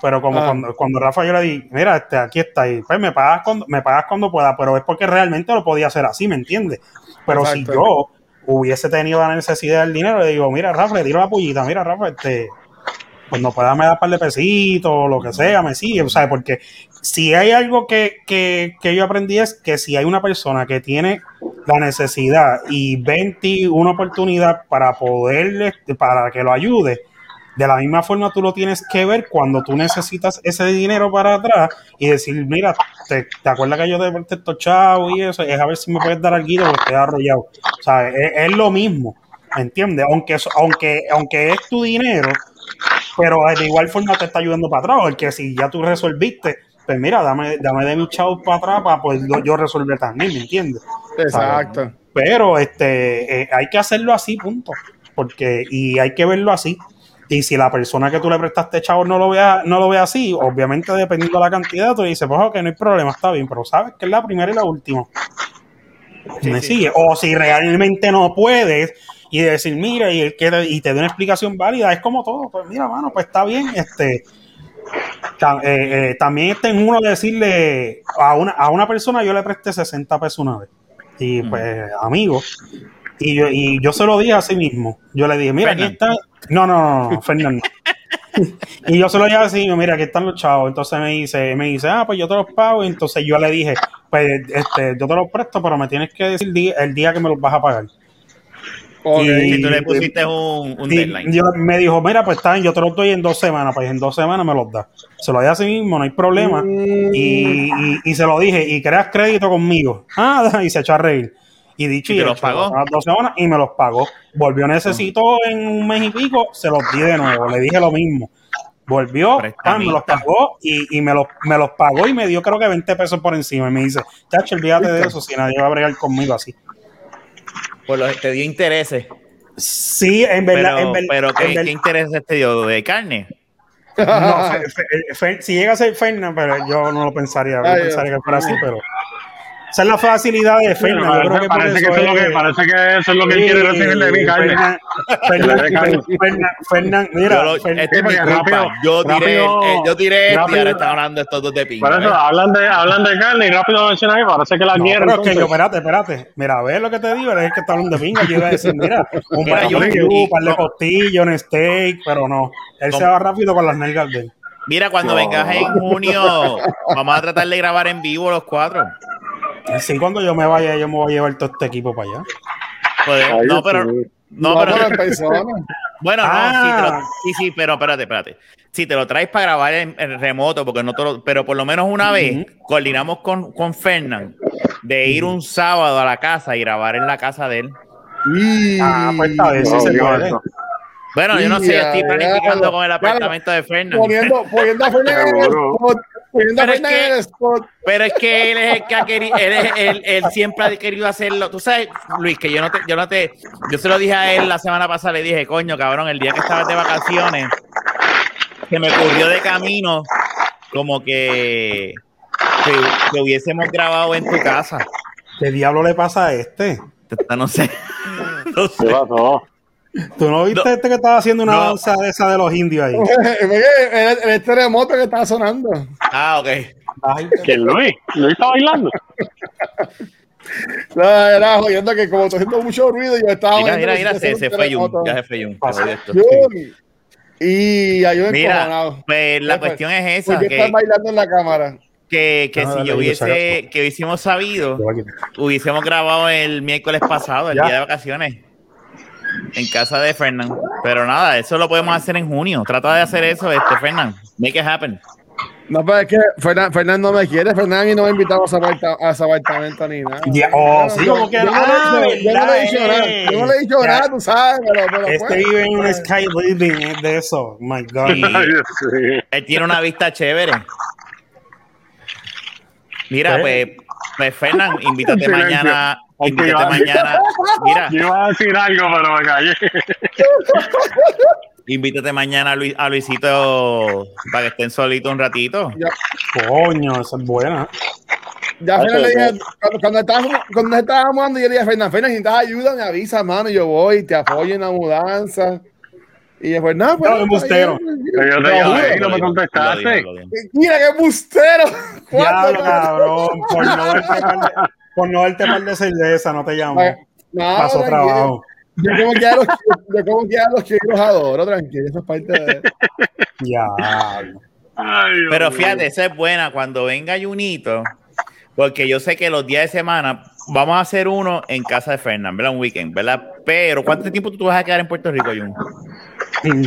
pero como Ah. cuando, cuando Rafa yo le di, mira, este, aquí está, y pues me pagas cuando, me pagas cuando pueda, pero es porque realmente lo podía hacer así, ¿me entiendes? Pero si yo hubiese tenido la necesidad del dinero, le digo, mira, Rafa, le tiro la pullita, mira, Rafa, este, cuando pueda me da un par de pesitos, lo que sea, me sigue, o sea, porque si hay algo que, que, que yo aprendí es que si hay una persona que tiene la necesidad y ve en ti una oportunidad para poder, para que lo ayude, de la misma forma tú lo tienes que ver cuando tú necesitas ese dinero para atrás y decir, mira, te, te acuerdas que yo te te estos chavos y eso, es a ver si me puedes dar algo porque estoy arrollado. O sea, es, es lo mismo, ¿me entiendes? Aunque, aunque, aunque es tu dinero, pero de igual forma te está ayudando para atrás, porque si ya tú resolviste, pues mira, dame, dame de mis chavos para atrás para poder yo resolver también, ¿me entiendes? Exacto. Pero este eh, hay que hacerlo así, punto. Porque, y hay que verlo así. Y si la persona que tú le prestaste chavos no lo vea, no lo ve así, obviamente dependiendo de la cantidad, tú dices, pues ok, no hay problema, está bien, pero sabes que es la primera y la última. ¿Me sigue? O si realmente no puedes y decir, mira, y, el que te- y te dé una explicación válida, es como todo, pues mira, mano, pues está bien, este eh, eh, también está en uno de decirle a una, a una persona yo le presté 60 pesos una vez. Y pues, amigo. Y yo, y yo se lo dije a sí mismo. Yo le dije, mira, aquí está. No, no, no, no, Fernando. [LAUGHS] y yo se lo dije así, mira, aquí están los chavos. Entonces me dice, me dice, ah, pues yo te los pago. Y entonces yo le dije, pues este, yo te los presto, pero me tienes que decir el día que me los vas a pagar. Y- tú le pusiste un, un Y deadline. yo- me dijo, mira, pues está yo te los doy en dos semanas, pues en dos semanas me los da. Se lo di a sí mismo, no hay problema. Mm. Y, y- y se lo dije, y creas crédito conmigo. [LAUGHS] Ah, [LAUGHS] y se echó a reír. Y dicho ¿Y y te hecho, los pagó? las dos semanas y me los pagó. Volvió, necesitó en un mes y pico, se los di de nuevo, le dije lo mismo. Volvió, ah, me los pagó y, y me, los, me los pagó y me dio creo que 20 pesos por encima. Y me dice, chacho, olvídate de eso, si nadie va a bregar conmigo así. Pues lo- te dio intereses. Sí, en verdad, Pero, en ver- pero en ¿qué, ver- ¿qué intereses te dio? ¿De carne? No, Fe- Fe- Fe- si llega a ser Fernan, pero yo no lo pensaría. Yo Ay, pensaría que fuera así, pero. Esa es la facilidad de creo que por parece, que eso es lo que, parece que eso es lo que él quiere recibir de mí, Carmen. Fernan, mira, Yo lo- este es mi rápido- yo tiré, rápido- eh, yo tiré este ahora están hablando estos dos de pinga. Por eso ¿ves? hablan de, hablan de carne y rápido mencionan ahí, parece que la No, quieren. pero es que yo, espérate, espérate. Mira, a ver lo que te digo, es que está hablando de pinga. Yo iba a decir, mira, un Mira, par yo- de yo- un par de costillas, un steak, pero no. Él se va rápido con las nalgas de él. Mira, cuando vengas en junio, vamos a tratar de grabar en vivo los cuatro. Sí, cuando yo me vaya, yo me voy a llevar todo este equipo para allá. Ay, no, pero, sí. no, pero, [LAUGHS] bueno, no, Ah. sí, te lo- sí, sí, pero espérate, espérate. Si te lo traes para grabar en, en remoto, porque no te lo- pero por lo menos una vez coordinamos con, con Fernán de ir un sábado a la casa y grabar en la casa de él. Y- Ah, pues está bien, sí No, se puede. Bueno, yo no sé, yo estoy planificando con el apartamento de Fernán. Poniendo, poniendo a Fernan en el spot. Poniendo a Pero es Fernan que- en el spot. Pero es que él es el que ha querido, él, es- él- él siempre ha querido hacerlo. Tú sabes, Luis, que yo no te, yo no te, yo se lo dije a él la semana pasada, le dije, coño, cabrón, el día que estabas de vacaciones, que me ocurrió de camino, como que, que, que hubiésemos grabado en tu casa. ¿Qué diablo le pasa a este? No sé. [LAUGHS] No sé. ¿Qué pasó? ¿Tú no viste No. este que estaba haciendo una No. danza de esa de los indios ahí? [LAUGHS] el, el, el terremoto que estaba sonando. Ah, ok. ¿Quién Luis? ¿Luis está bailando? No, era jodiendo que como estoy haciendo mucho ruido, yo estaba. Mira, mira, que mira, se se, fue Jun. Ya se fue Jun. Y ahí yo Mira, pues la pues, cuestión es Pues esa, que, bailando en la cámara. que, que Ah, si yo hubiese, saco. que hubiésemos sabido, hubiésemos grabado el miércoles pasado, el Ya. día de vacaciones, en casa de Fernán. Pero nada, eso lo podemos hacer en junio. Trata de hacer eso, este Fernán. Make it happen. No, pero es que Fernan, Fernan no me quiere, Fernan y no me invitaba a ese, aparta- a ese apartamento ni nada. Ya, oh, Yo- sí, yo- como que yo no, le he dicho- yo no le he dicho nada. Yo no le he dicho Ya. nada, tú sabes, pero, pero Este pues, vive en un pues, sky living, es de eso. Oh My God. Sí. él tiene una vista chévere. Mira, pues, pues Fernán, invítate Silencio. mañana. Va. mañana. Mira, [LAUGHS] Yo iba a decir algo, pero me callé. [LAUGHS] invítate mañana a, Luis- a Luisito para que estén solitos un ratito. Coño, esa es buena. Ya Fernan le dije, cuando, cuando estábamos, cuando estábamos jugando, yo le dije a Fernan, Fernan, si necesitas ayuda, me avisa, mano, y yo voy, te apoyo en la mudanza. Y yo, pues nada, pues. No. Pero yo te llamé y no me contestaste. Mira qué bustero. [LAUGHS] ¿Cuándo, cabrón. Por no por no darte par de cerveza, no te llamo. No, Pasó trabajo. Yo como que a los, yo como que a los los adoro, tranquilo, eso es parte de. Ay, Dios Pero fíjate, esa es buena cuando venga Junito, porque yo sé que los días de semana vamos a hacer uno en casa de Fernán, ¿verdad? Un weekend, ¿verdad? Pero ¿cuánto tiempo tú vas a quedar en Puerto Rico, Jun?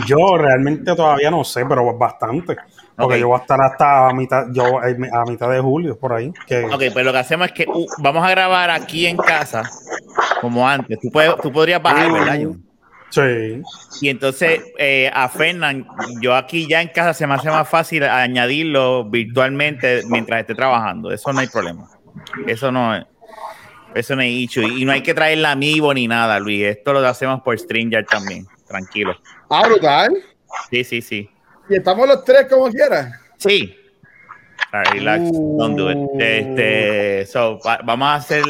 Yo realmente todavía no sé, pero bastante. Porque Ok. yo voy a estar hasta a mitad, yo eh, a mitad de julio, por ahí. Que, Ok, pues lo que hacemos es que uh, vamos a grabar aquí en casa, como antes. Tú, puedes, tú podrías bajar, ¿verdad, Jun? Sí. Y entonces eh, a Fernán, yo aquí ya en casa se me hace más fácil añadirlo virtualmente mientras esté trabajando. Eso no hay problema. Eso no es. Eso no es issue. Y no hay que traer la amiibo ni nada, Luis. Esto lo hacemos por Stringer también. Tranquilo. Ah, brutal. Sí, sí, sí. Y estamos los tres como quieras. Sí. All right, relax. Uh. Don't do it. Este, so, va- vamos a hacer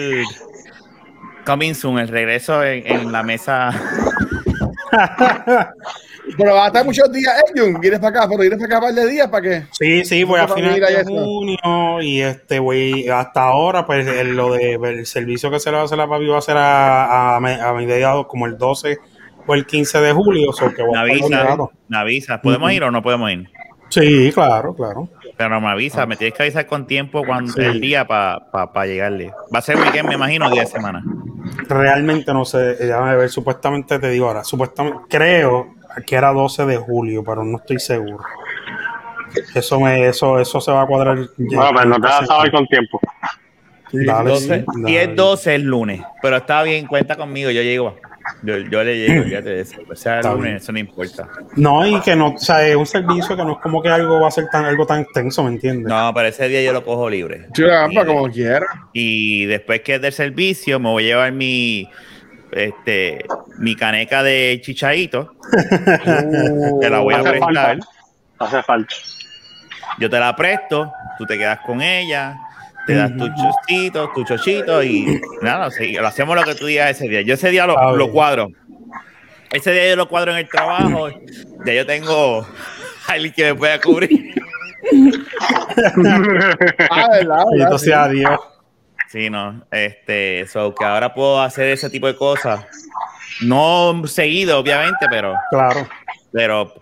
coming soon, el regreso en, en la mesa. [LAUGHS] Pero va a estar muchos días, eh, Jun, vienes para acá, pero vienes para acá un par de días para qué. Sí, sí, voy a a de junio y este voy hasta ahora, pues el- lo de el servicio que se le va a hacer a papi va a ser a, a mediados como el 12 o el 15 de julio, so que voy Me avisa, me avisa. ¿Podemos ir o no podemos ir? Sí, claro, claro. Pero me avisa, me tienes que avisar con tiempo cuando Sí. el día para llegarle. Va a ser weekend, me imagino, día de semana. Realmente no sé, eh, déjame ver, supuestamente te digo ahora, supuestamente creo que era 12 de julio, pero no estoy seguro. Eso me, eso, eso se va a cuadrar. Bueno, pues no te vas a saber con tiempo. Dale, 12, sí, si es dale. 12 es lunes, pero está bien, cuenta conmigo, yo llego. Yo, yo le llego, fíjate de eso. O sea, lunes, eso no importa. No, y que no, o sea, es un servicio que no es como que algo va a ser tan, algo tan extenso, ¿me entiendes? No, pero ese día yo lo cojo libre. Ah, Y- como quiera. Y después que es del servicio, me voy a llevar mi este mi caneca de chichaito. [LAUGHS] Te la voy a Hace prestar. falta. Hace falta. Yo te la presto, tú te quedas con ella, te das tu Ujú. chustito, tu chochito y nada, sí, lo hacemos lo que tú digas ese día. Yo ese día lo, lo cuadro. Ese día yo lo cuadro en el trabajo. Ya yo tengo alguien que me pueda cubrir. Ah, verdad, Bendito verdad, sea sí. Dios. Sí, no. Este, so que ahora puedo hacer ese tipo de cosas. No seguido, obviamente, pero, Claro. pero,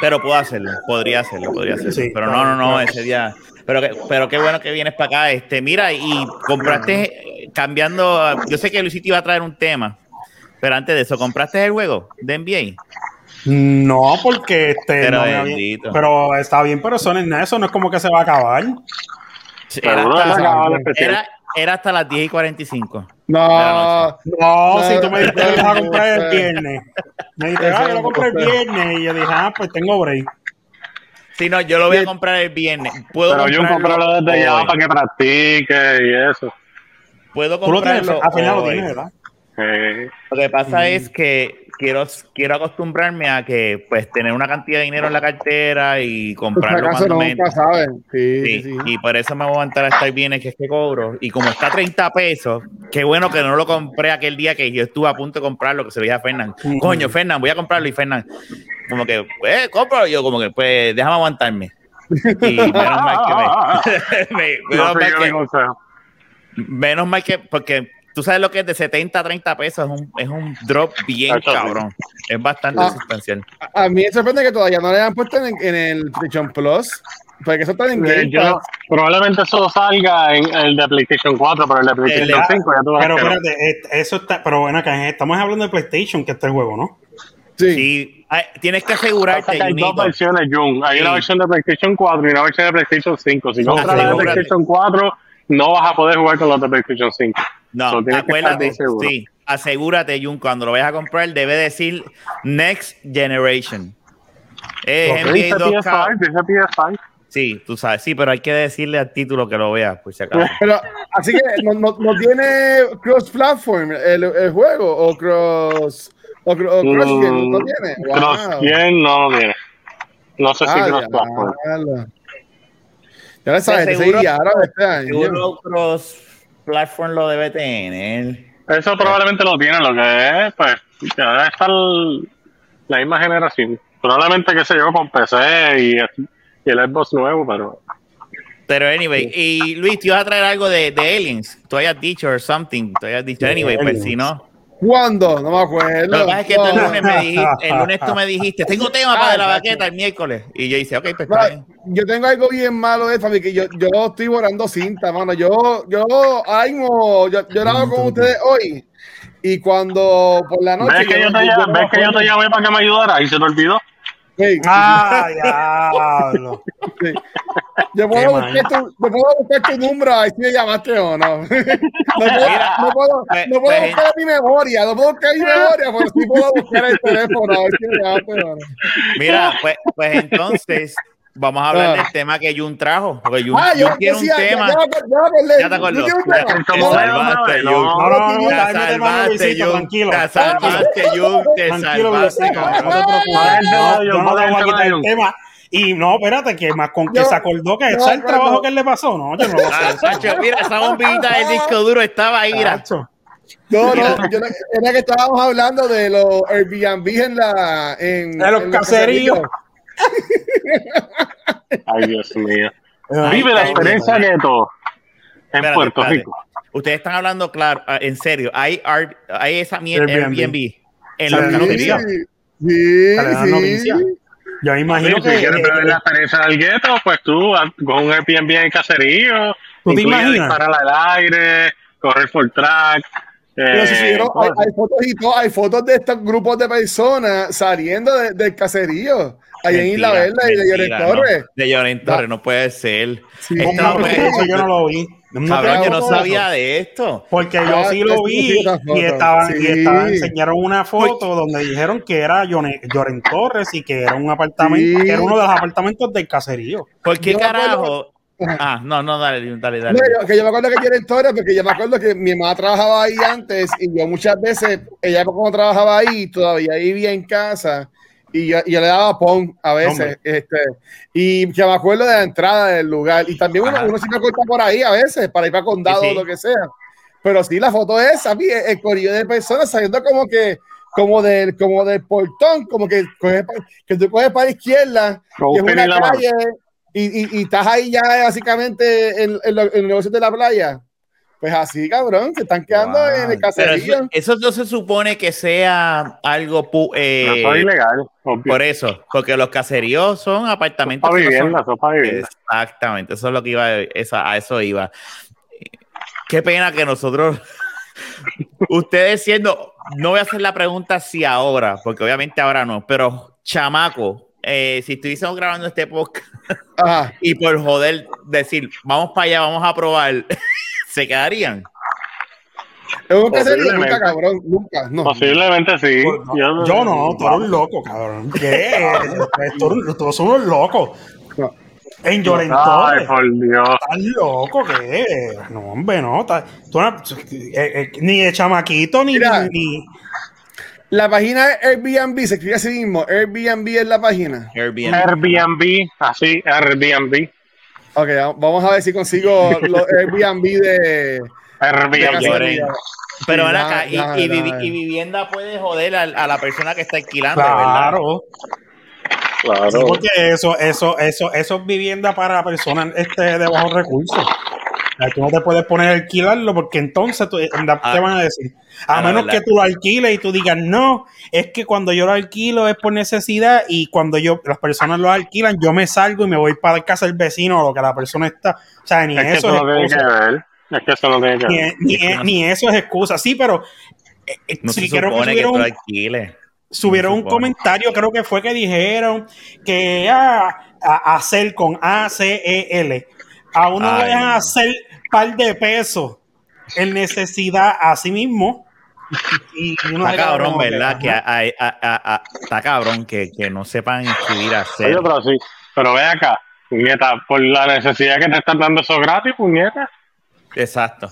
pero puedo hacerlo. Podría hacerlo, podría hacerlo. Sí, pero claro, no, no, no, claro. ese día. Pero, que, pero qué bueno que vienes para acá. Este, mira, y compraste, cambiando. Yo sé que Luisito iba a traer un tema, pero antes de eso, ¿compraste el juego de NBA? No, porque este. Pero no me había- bendito. pero está bien, pero es nada, eso no es como que se va a acabar. Era hasta, era, era hasta las 10 y 45. No, No, si tú me dijiste que lo ibas a comprar el viernes. Me dijiste, ah, yo lo compré el viernes. Y yo dije, ah, pues tengo break. Sí, no, yo lo voy a comprar el viernes. Puedo Pero yo comprarlo desde ya para que practique y eso. Puedo Tú lo tienes, comprarlo al final lo tienes, ¿verdad? Lo que pasa es que quiero, quiero acostumbrarme a que pues tener una cantidad de dinero en la cartera y comprarlo cuando nunca saben. Sí, Sí, sí, sí. y por eso me voy a aguantar a estar bien, es que es que cobro. Y como está a 30 pesos, qué bueno que no lo compré aquel día que yo estuve a punto de comprarlo, que se lo dije a Fernán. Coño, Fernán, voy a comprarlo. Y Fernán, como que, pues, compro. Yo, como que, pues, déjame aguantarme. Y menos mal que me. [LAUGHS] me- no menos, mal sé qué que, menos mal que, porque tú sabes lo que es de 70 a 30 pesos, es un, es un drop bien Eso sí. cabrón. Es bastante Ah. sustancial. A a mí me sorprende que todavía no le han puesto en, en el PlayStation Plus. Porque eso está en Game yo Pass. probablemente eso salga en el de PlayStation 4, pero el de PlayStation El- 5 ya tú vas Pero no. espérate, eso está. Pero bueno, acá estamos hablando de PlayStation, que está el juego, ¿no? Sí. Sí, ay, tienes que asegurarte, que hay dos versiones, Jun. Hay Sí. una versión de PlayStation 4 y una versión de PlayStation 5. Si No, compras la de. PlayStation 4, no vas a poder jugar con los de PlayStation 5. No, acuérdate, sí, asegúrate, Jun, cuando lo vayas a comprar, debe decir Next Generation. Es Dice NBA 2K. PS5, dice PS5. Sí, tú sabes, sí, pero hay que decirle al título que lo vea, por si acaso. Pero, así que no, no, no tiene cross-platform el, el juego o cross. O, cro- o cross-gen, no tiene. Wow. Mm, Cross-gen no lo tiene. No sé si Ah, cross-platform. Ya lo sabes, De te seguro- este. Seguro Cross Platform lo debe tener. Eso probablemente lo tiene, lo que es, pues, que debe estar la misma generación. Probablemente, qué sé yo, con PC y, y el Xbox nuevo, pero Pero anyway, y Luis, te ibas a traer algo de, de Aliens. Tú hayas dicho or something. Tú hayas dicho anyway, pues si no. ¿Cuándo? No me acuerdo. Lo que pasa es que tú el No. lunes me dijiste, el lunes tú me dijiste, tengo tema para de la baqueta el miércoles. Y yo hice, ok, pues está bien. Mira, Yo tengo algo bien malo de Fabi, que yo, yo estoy borrando cinta, mano. Yo, yo, ahí mismo, yo, yo lo hago con ustedes hoy. Y cuando por la noche. ¿ves que yo te, no ves que yo te llamé para que me ayudara y se te olvidó? Sí, ¡Ah, diablo! sí. Yo puedo, buscar tu, yo puedo buscar tu número a ver si me llamaste o no. No puedo, Mira, no puedo, no puedo buscar mi memoria, no puedo buscar mi memoria, pero sí puedo buscar el teléfono a ver si me llamaste o no. Mira, pues, pues entonces vamos a hablar Ah. del tema que Jun trajo. Porque Jun, Ah, yo Jun tiene un decía, tema. ya, acordé. Te te No, salvaste, no, Jun. No, no, no, Te no, Te salvaste, Jun. tranquilo. Te salvaste, Jun. Te Tranquilo, salvaste, no te No, no, yo no al voy a quitar el tema. Y no, espérate, que más con que se acordó que yo ese es el trabajo que él le pasó. No, yo no lo Ah, sé. Sacho, mira, esa bombillita del disco duro estaba ahí. mira. No, no, yo, era que estábamos hablando de los Airbnb en la. En, De los en caseríos. Ay, Dios mío. Ay, Vive la experiencia gueto en Espérate, Puerto espérate. Rico. Ustedes están hablando, claro, ah, en serio. Hay, art- hay esa mierda Airbnb. Airbnb en Sí, los sí. Sí, sí. noticia. Yo me imagino si que. quieres eh, ver la experiencia del gueto, pues tú haz- con un Airbnb en caserío, ¿Tú te incluye imaginas? disparar al aire, correr for track. Pero si eh, hay, fotos y todo, hay fotos de estos grupos de personas saliendo de- del caserío. Allá en Isla Verde y de mentira, Torres. no. De Lloren Torres, no puede ser. Sí. Esto ¿cómo no eso yo no lo vi. No Cabrón, yo no sabía de esto. Porque yo Ah, sí lo vi y estaban, y estaban, enseñaron una foto donde dijeron que era Lloren Lloren Torres y que era un apartamento, Sí. que era uno de los apartamentos del caserío. ¿Por qué Yo me acuerdo- carajo? Ah, no, no, dale, dale, dale. No, yo- que yo me acuerdo que Llores Torres, porque yo me acuerdo que mi mamá trabajaba ahí antes y yo muchas veces, ella cuando trabajaba ahí, todavía vivía en casa y yo, yo le daba pon a veces. Hombre. Este, y que me acuerdo de la entrada del lugar. Y también uno, uno me corta por ahí a veces para ir para condado Sí, o sí. lo que sea. Pero sí, la foto es a mí, el, el corillo de personas saliendo como que como del, como del portón, como que, coges pa- que tú coges para la izquierda, y es una mano. Y, y, y estás ahí ya básicamente en, en, lo- en el negocio de la playa. Pues así, cabrón, se están quedando Wow. en el caserío. eso, eso no se supone que sea algo eh, es ilegal, obvio. por eso, porque los caseríos son apartamentos. para que no son- vivienda, para vivienda. Exactamente, eso es lo que iba, esa, a eso iba. Qué pena que nosotros, [LAUGHS] ustedes siendo, no voy a hacer la pregunta si ahora, porque obviamente ahora no, pero chamaco, eh, si estuviésemos grabando este podcast [LAUGHS] Ajá. y por joder decir, vamos para allá, vamos a probar, [LAUGHS] se quedarían. Es un caserío, Posiblemente. nunca, cabrón, nunca. No. Posiblemente sí. No, yo no, tú eres un loco, cabrón. ¿Qué? Todos, todos son unos locos. No. En Lloren Ay, por Dios. ¿Estás loco? ¿Qué? No, hombre, no. estás- tú no- eh, eh, ni de chamaquito, ni, Mira. ni, ni- La página de Airbnb se escribe así mismo. Airbnb es la página. Airbnb. Airbnb, así, Airbnb. Ok, vamos a ver si consigo los Airbnb de. Airbnb. Pero Sí, acá, y, vivienda puede joder a, a la persona que está alquilando, ¿verdad? Claro. Claro. Sí, porque eso, eso, eso, eso es vivienda para personas este, de bajos recursos. Tú no te puedes poner a alquilarlo porque entonces tú- anda- Ah. te van a decir, a Ah, menos verdad. que tú lo alquiles y tú digas, no, es que cuando yo lo alquilo es por necesidad y cuando yo las personas lo alquilan, yo me salgo y me voy para casa del vecino o lo que la persona está. O sea, ni Es que eso eso es no tiene que excusa. ver. Es que eso no tiene que Ni, ver. ni- ni eso es excusa. Sí, pero eh, eh, No si se quiero que supone que subieron tú un- alquiles. subieron un comentario, creo que fue que dijeron que ah, a, hacer con A-C-E-L. A uno Ay, le dejan hacer par de pesos en necesidad a sí mismo. Y, y uno Está cabrón, ¿verdad? Que a- a- a- está cabrón que, que no sepan escribir a hacer. Oye, pero sí. Pero ve acá, puñeta, por la necesidad que te están dando eso gratis, puñeta. Exacto.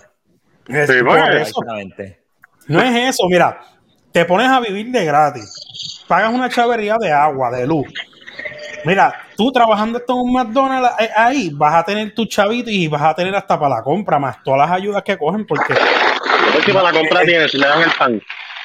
Es Sí, por bueno. eso. Exactamente. No es eso, mira, te pones a vivir de gratis, pagas una chavería de agua, de luz. Mira, tú trabajando esto en un McDonald's eh, ahí, vas a tener tu chavito y vas a tener hasta para la compra, más todas las ayudas que cogen, porque para la compra tienes, le dan el pan.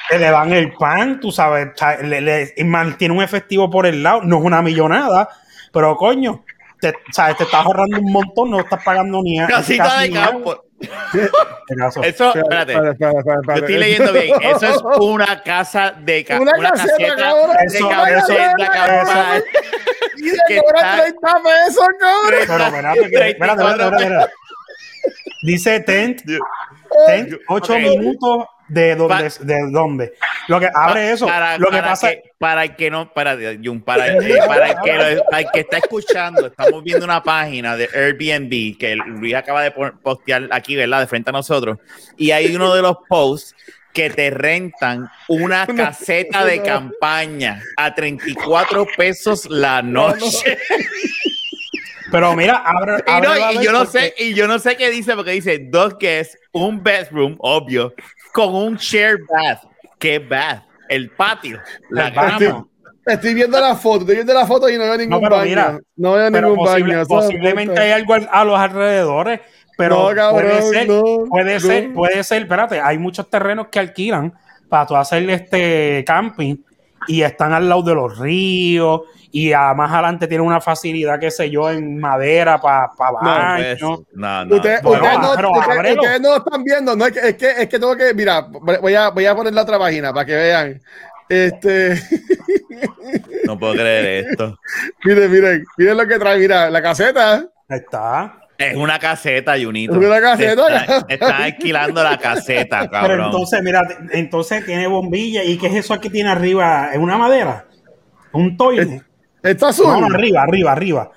te le dan el pan, tú sabes, le, le- y mantiene un efectivo por el lado, no es una millonada, pero coño, te, sabes, te estás ahorrando un montón, no estás pagando ni a- Casita casi de campo. Eso, Espérate, espérate. espérate, espérate, Yo estoy leyendo bien. Eso es una casa de ca- Una caseta, cabrón. de Eso- caseta, eso- cabrón. Y está- 30 pesos, cabrón. Pero espérate, que- espérate, espérate, espérate, espérate. Dice tent, tent 8 Ok. minutos de donde, de dónde. Lo que abre eso. Para, lo que para pasa que, para el que no, para, Jun, para, eh, [LAUGHS] para el que lo- para el que está escuchando, estamos viendo una página de Airbnb que Luis acaba de postear aquí, ¿verdad? De frente a nosotros. Y hay uno de los posts que te rentan una [LAUGHS] caseta de campaña a 34 pesos la noche. Pero mira, abre, Y, abre no, y yo no porque- sé, y yo no sé qué dice, porque dice dos guests, un bedroom, obvio, con un share bath. ¿Qué bath? El patio, la El cama. Estoy viendo la foto, estoy viendo la foto y no veo ningún pero baño. mira, no veo Pero ningún posible- baño. posiblemente hay algo al- a los alrededores. Pero No, cabrón, puede ser, no, puede no. ser, puede ser, espérate, hay muchos terrenos que alquilan para tú hacer este camping y están al lado de los ríos y a, más adelante tienen una facilidad, qué sé yo, en madera para No, baños. pues, no, no. Ustedes, Bueno, ustedes no, pero ustedes- ustedes no lo están viendo, no es que, es que, es que tengo que, mira, voy a, voy a poner la otra página para que vean. Este, [LAUGHS] No puedo creer esto. miren, miren, miren lo que trae, mira, la caseta. Ahí está. Es una caseta, Junito. Es una caseta, está- Están alquilando la caseta, Pero cabrón. entonces, mira, entonces tiene bombilla. ¿Y qué es eso que tiene arriba? ¿Es una madera? ¿Un toile? Está azul. No, arriba, arriba, arriba.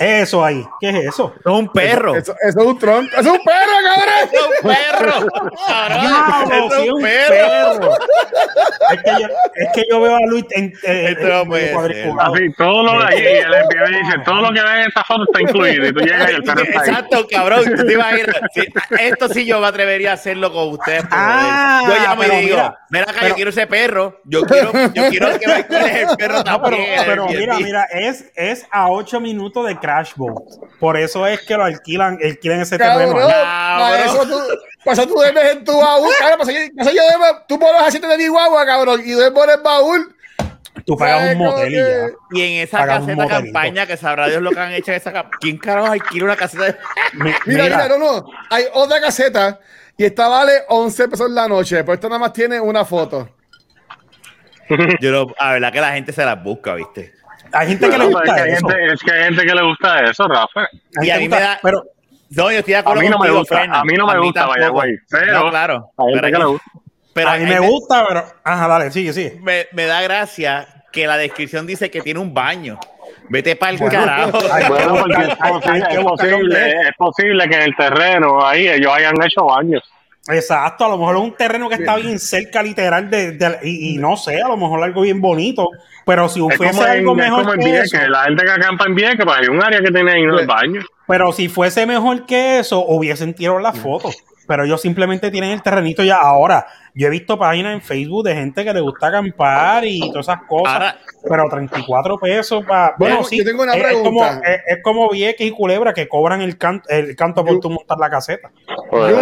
Eso ahí. ¿Qué es eso? Es un perro. Eso, eso es un tronco. Eso es un perro, cabrón. [LAUGHS] Es un perro. Cabrón, es sí, un un perro. perro. es, que yo, es que yo veo a Luis en, puede cuadriculado. Así, todo lo de allí, el FBI dice, todo lo que ven en esta foto está incluido. Y tú llegas y el perro está ahí. Exacto, cabrón. ¿tú te imaginas? Sí, esto sí yo me atrevería a hacerlo con ustedes. Ah, yo llamo y pero digo, mira, mira, acá, pero- yo quiero ese perro. Yo quiero, yo quiero que me el perro No, pero, también. pero mira, mira, es, es a 8 minutos de Crash Boat. Por eso es que lo alquilan, alquilan ese Cabrón. terreno. Para eso tú, para eso tú duermes en tu baúl, [LAUGHS] cabrón. Para eso yo, para eso yo duermo- tú pones asiento de mi guagua, cabrón, y duermo en el baúl. Tú pagas ¿Sabes un motel y que- ya. Y en esa caseta campaña, que sabrá Dios lo que han hecho en esa campaña. ¿Quién carajo alquila una caseta de... Mi- Mira, mira, no, no. Hay otra caseta y esta vale 11 pesos la noche, pero esta nada más tiene una foto. Yo no, a verdad que la gente se las busca, ¿viste? Hay gente que le gusta es, que hay eso. gente, es que hay gente que le gusta eso, Rafa. Y a mí me gusta- da- Pero No, yo estoy de A acuerdo mí no me gusta, Fernan. a mí no me gusta, tampoco. vaya, güey. Pero No, claro. hay gente Pero, que le gusta. pero a mí me gusta, pero. Ajá, dale, sigue, sigue. me, me da gracia que la descripción dice que tiene un baño. Vete para el Bueno, carajo. [LAUGHS] Bueno, porque es posible, es posible que en el terreno ahí ellos hayan hecho baños. Exacto, a lo mejor es un terreno que está bien cerca, literal, de, de- y, y no sé, a lo mejor algo bien bonito. Pero si Es fuese como en, algo es mejor como en que eso, la gente que acampa en Vieques, pues hay un área que tiene ahí unos Sí. baños. pero si fuese mejor que eso, hubiesen tirado las fotos. Pero ellos simplemente tienen el terrenito ya. Ahora, yo he visto páginas en Facebook de gente que le gusta acampar y todas esas cosas. Ahora- pero 34 pesos para. Bueno, Bueno, sí. yo tengo una es, es como, pregunta. es, es como Vieques y Culebra que cobran el, can- el canto por Yo- tu montar la caseta. Pues,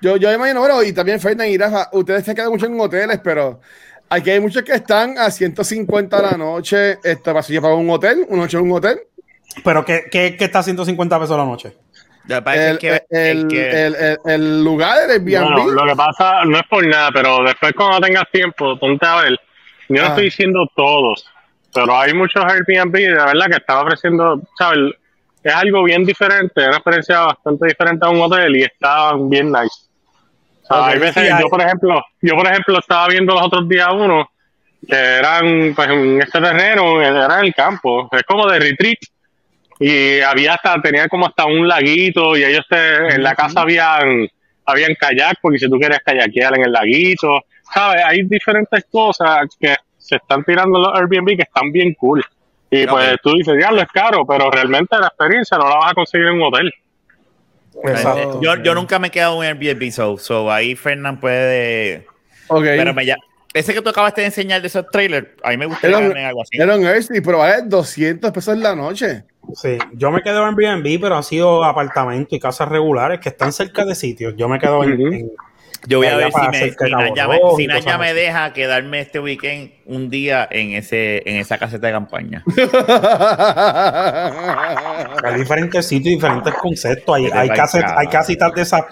Yo, yo imagino, bueno, y también Fernan y Rafa, ustedes se quedan mucho en hoteles, pero aquí hay muchos que están a 150 a la noche. Esto pasa yo pago un hotel, una noche en un hotel. Pero ¿qué, qué, qué está 150 pesos la noche? El, que- el, que- el- el- el lugar del Airbnb. Bueno, lo que pasa no es por nada, pero después cuando tengas tiempo, ponte a ver. Yo no Ah. estoy diciendo todos, pero hay muchos Airbnb de verdad que están ofreciendo, ¿sabes? Es algo bien diferente, es una experiencia bastante diferente a un hotel y estaban bien nice. Hay veces, yo por ejemplo, yo por ejemplo estaba viendo los otros días uno que eran pues en este terreno, era en el campo, es como de retreat y había hasta, tenía como hasta un laguito y ellos te, en la casa habían, habían kayak, porque si tú quieres kayakear en el laguito, ¿sabes? Hay diferentes cosas que se están tirando los Airbnb que están bien cool. Y pues tú dices, diablo, es caro, pero realmente la experiencia no la vas a conseguir en un hotel. Exacto. yo, yo nunca me he quedado en Airbnb, so, so ahí Fernán puede. Ok. Pero me ya. Ese que tú acabaste de enseñar de esos trailers, a mí me gustaría verme algo así. Era un Airbnb, pero vale 200 pesos la noche. Sí, yo me quedo en Airbnb, pero han sido apartamentos y casas regulares que están cerca de sitios. Yo me quedo en, en- Yo voy a ver si, me, de si Naya me, si Naya deja quedarme este weekend un día en ese en esa caseta de campaña. [LAUGHS] hay diferentes sitios, diferentes conceptos. Hay, hay, carajo. hay casitas de esas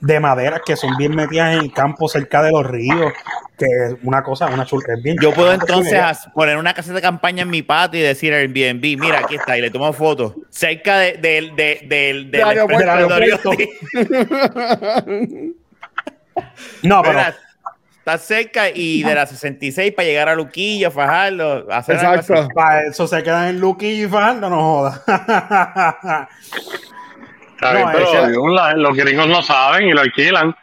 de madera que son bien metidas en el campo cerca de los ríos, que es una cosa, una es bien Yo puedo entonces poner una caseta de campaña en mi patio y decir Airbnb, mira, aquí está, y le tomo fotos. Cerca de- del de, del- del Del aeropuerto. [LAUGHS] No, pero Mira, Está cerca y de la 66 para llegar a Luquillo, Fajardo, hacer. Exacto. para eso se quedan en Lucky y Fajardo, no joda. Está bien, No, pero la- los gringos no saben y lo alquilan.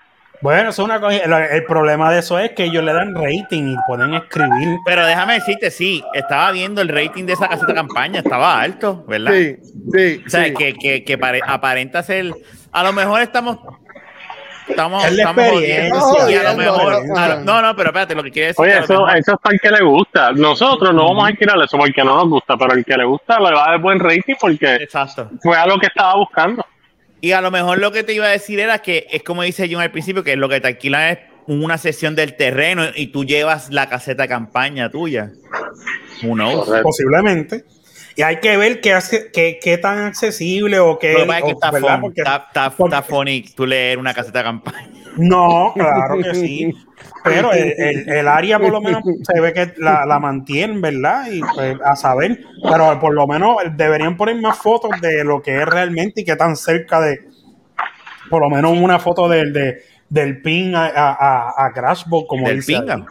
bueno, eso es una cosa. El, el problema de eso es que ellos le dan rating y pueden escribir. Pero déjame decirte, sí, estaba viendo el rating de esa caseta de campaña, estaba alto, ¿verdad? Sí, sí. O sea, sí. que, que, que pare- aparenta ser. A lo mejor estamos. Estamos, Es estamos jodiendo, y a lo mejor. ajá. a lo- no, no, pero espérate, lo que quiere decir. Oye, eso, mejor- eso es para el que le gusta. Nosotros no vamos a alquilar eso porque no nos gusta, pero el que le gusta le va a dar buen rating porque Exacto. fue a lo que estaba buscando. Y a lo mejor lo que te iba a decir era que es como dice John al principio, que lo que te alquilan es una sesión del terreno y tú llevas la caseta de campaña tuya. Correcto. posiblemente. Y hay que ver qué, hace, qué, qué tan accesible o qué. Que es está, fun- Porque- está, está- porque- está funny tú leer una caseta de campaña. No, claro que sí. Pero el, el- el área por lo menos se ve que la, la mantienen, ¿verdad? Y pues, a saber, pero por lo menos deberían poner más fotos de lo que es realmente y qué tan cerca de, por lo menos una foto del, de, del pin a, a, a, a Crashbox, como Del dice ahí.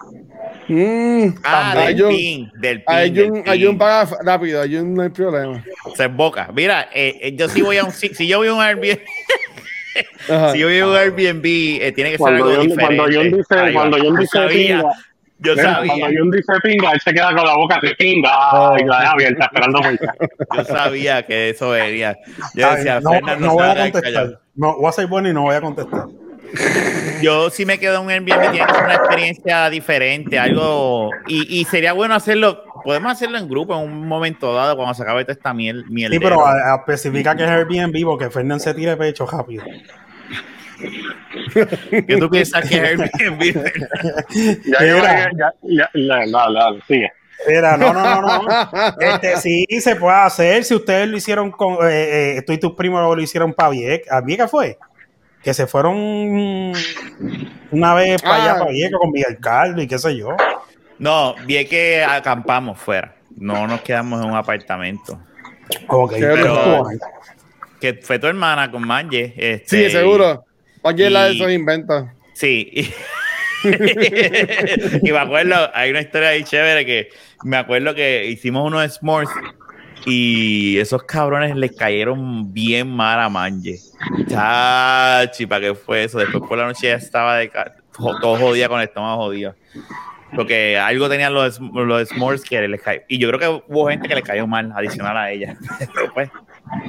Mm, Ah, Hay del un- pin, del pin. hay del un, hay pin. un paga rápido, hay un no hay problema. Se emboca. Mira, eh, eh, yo sí voy a un si, si yo voy a un Airbnb, [LAUGHS] si yo voy a un Airbnb, eh, tiene que ser Cuando algo John, diferente. cuando John dice, va. cuando John Yo dice sabía, pinga, yo sabía, cuando John dice pinga, él se queda con la boca así, pinga, ay, la deja abierta, esperando pinga. yo sabía que eso venía. Yo decía, bien, no, Fernando no se voy a contestar. No, voy a ser bueno y no voy a contestar. Yo sí me quedo en un Airbnb, tiene que ser una experiencia diferente, algo, y, y sería bueno hacerlo, podemos hacerlo en grupo en un momento dado cuando se acabe toda esta miel, miel Sí, pero a- a especifica que es Airbnb porque Fernan se tire pecho rápido. ¿Qué tú piensas que es Airbnb? [LAUGHS] Ya, ya, ya, ya, dale, dale, dale, sigue. Mira, no, no, no, no. [LAUGHS] Este, sí, se puede hacer. Si ustedes lo hicieron con. Eh, eh, tú y tus primos lo hicieron para Vieca. ¿A Vieca fue? Que se fueron una vez para allá, Ah. para Vieca, con Miguel Caldo y qué sé yo. No, vi que acampamos fuera, no nos quedamos en un apartamento. Ok, Pero- pero- Que fue tu hermana con Manje. este, Sí, seguro. Oye, la de y- esos inventos. Sí. [LAUGHS] y me acuerdo, hay una historia ahí chévere que me acuerdo que hicimos unos s'mores y esos cabrones les cayeron bien mal a Manje. Chachi, ¿para qué fue eso? Después por la noche ya estaba de todo jodida con el estómago jodido. Porque algo tenían los, los s'mores que les cayó. Y yo creo que hubo gente que les cayó mal, adicional a ella. [LAUGHS] Pues,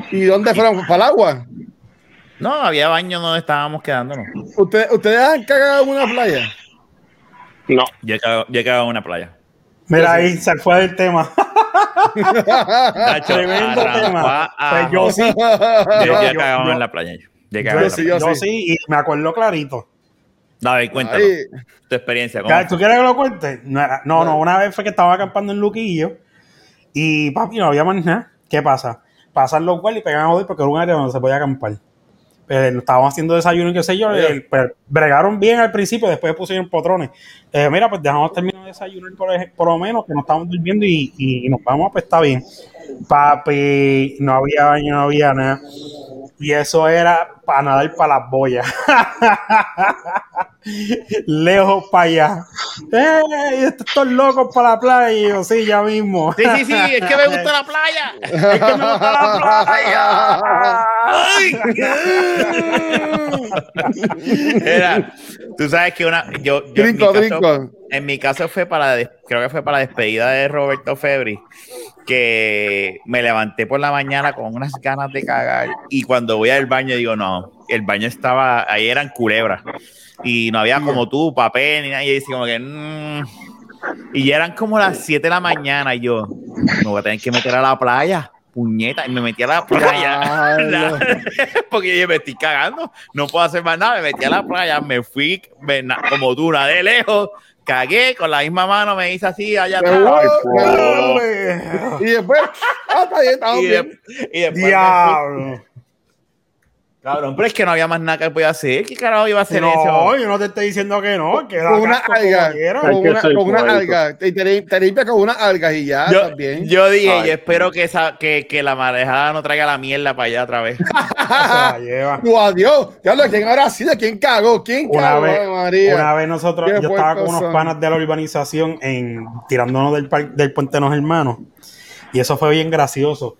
¿Y dónde fueron? ¿Para el agua? no, había baño donde estábamos quedándonos. ¿Ustedes, ¿Ustedes han cagado en una playa? No, Yo he cagado, yo he cagado en una playa. Mira, ahí se fue del tema. Nacho, Tremendo arrancó tema. Pues yo sí. Yo, cagado yo- en la playa. Yo, sí, playa. yo sí, y me acuerdo clarito. Dale, cuéntanos Ay, tu experiencia. ¿cómo Ya, ¿Tú quieres que lo cuente? No, era- no, no, una vez fue que estaba acampando en Luquillo y papi, no había más nada. ¿Qué pasa? Pasan los guardias y pegan a joder porque era un área donde se podía acampar. Pero estábamos haciendo desayuno y qué sé yo. El- pero bregaron bien al principio, después pusieron potrones. Eh, mira, pues dejamos terminar de desayunar por, ej- por lo menos, que nos estamos durmiendo y, y nos vamos, pues está bien. Papi, no había baño, no había nada. Y eso era para nadar para las boyas. [LAUGHS] Lejos para allá. ¡Ey! Estos locos para la playa. Y yo, sí, ya mismo. Sí, sí, sí, es que me gusta la [LAUGHS] playa. Es que me gusta la playa. [LAUGHS] Era, tú sabes que una. Yo, yo caso, trinco. En mi caso fue para. Creo que fue para la despedida de Roberto Febri. Que me levanté por la mañana con unas ganas de cagar. Y cuando voy al baño, digo, no. El baño estaba. Ahí eran culebras. Y no había como tú, papel, ni nada. Y decía, como que. mm. Y ya eran como las 7 de la mañana. Y yo, me voy a tener que meter a la playa. Puñeta. Y me metí a la playa. [LAUGHS] Porque yo me estoy cagando, no puedo hacer más nada. Me metí a la playa, me fui me como tú, de lejos, cagué con la misma mano, me hice así allá atrás. Y después, ah, está bien, estamos Y, bien. de- y después me Diablo. fui. Cabrón, pero es que no había más nada que podía hacer. ¿Qué carajo iba a hacer No, eso? yo no te estoy diciendo que no. Que Con una alga, con una, con una alga. Te, te, te limpia con una alga y ya, Yo, también. yo dije, Ay. yo espero que, esa, que, que la marejada no traiga la mierda para allá otra vez. [LAUGHS] Se la lleva. Tú, adiós. Diablo, ¿quién ahora sí? ¿Quién cagó? ¿Quién Una cagó? vez, María. una vez nosotros, yo estaba con unos son. panas de la urbanización en, tirándonos del, par- del puente de los hermanos. Y eso fue bien gracioso.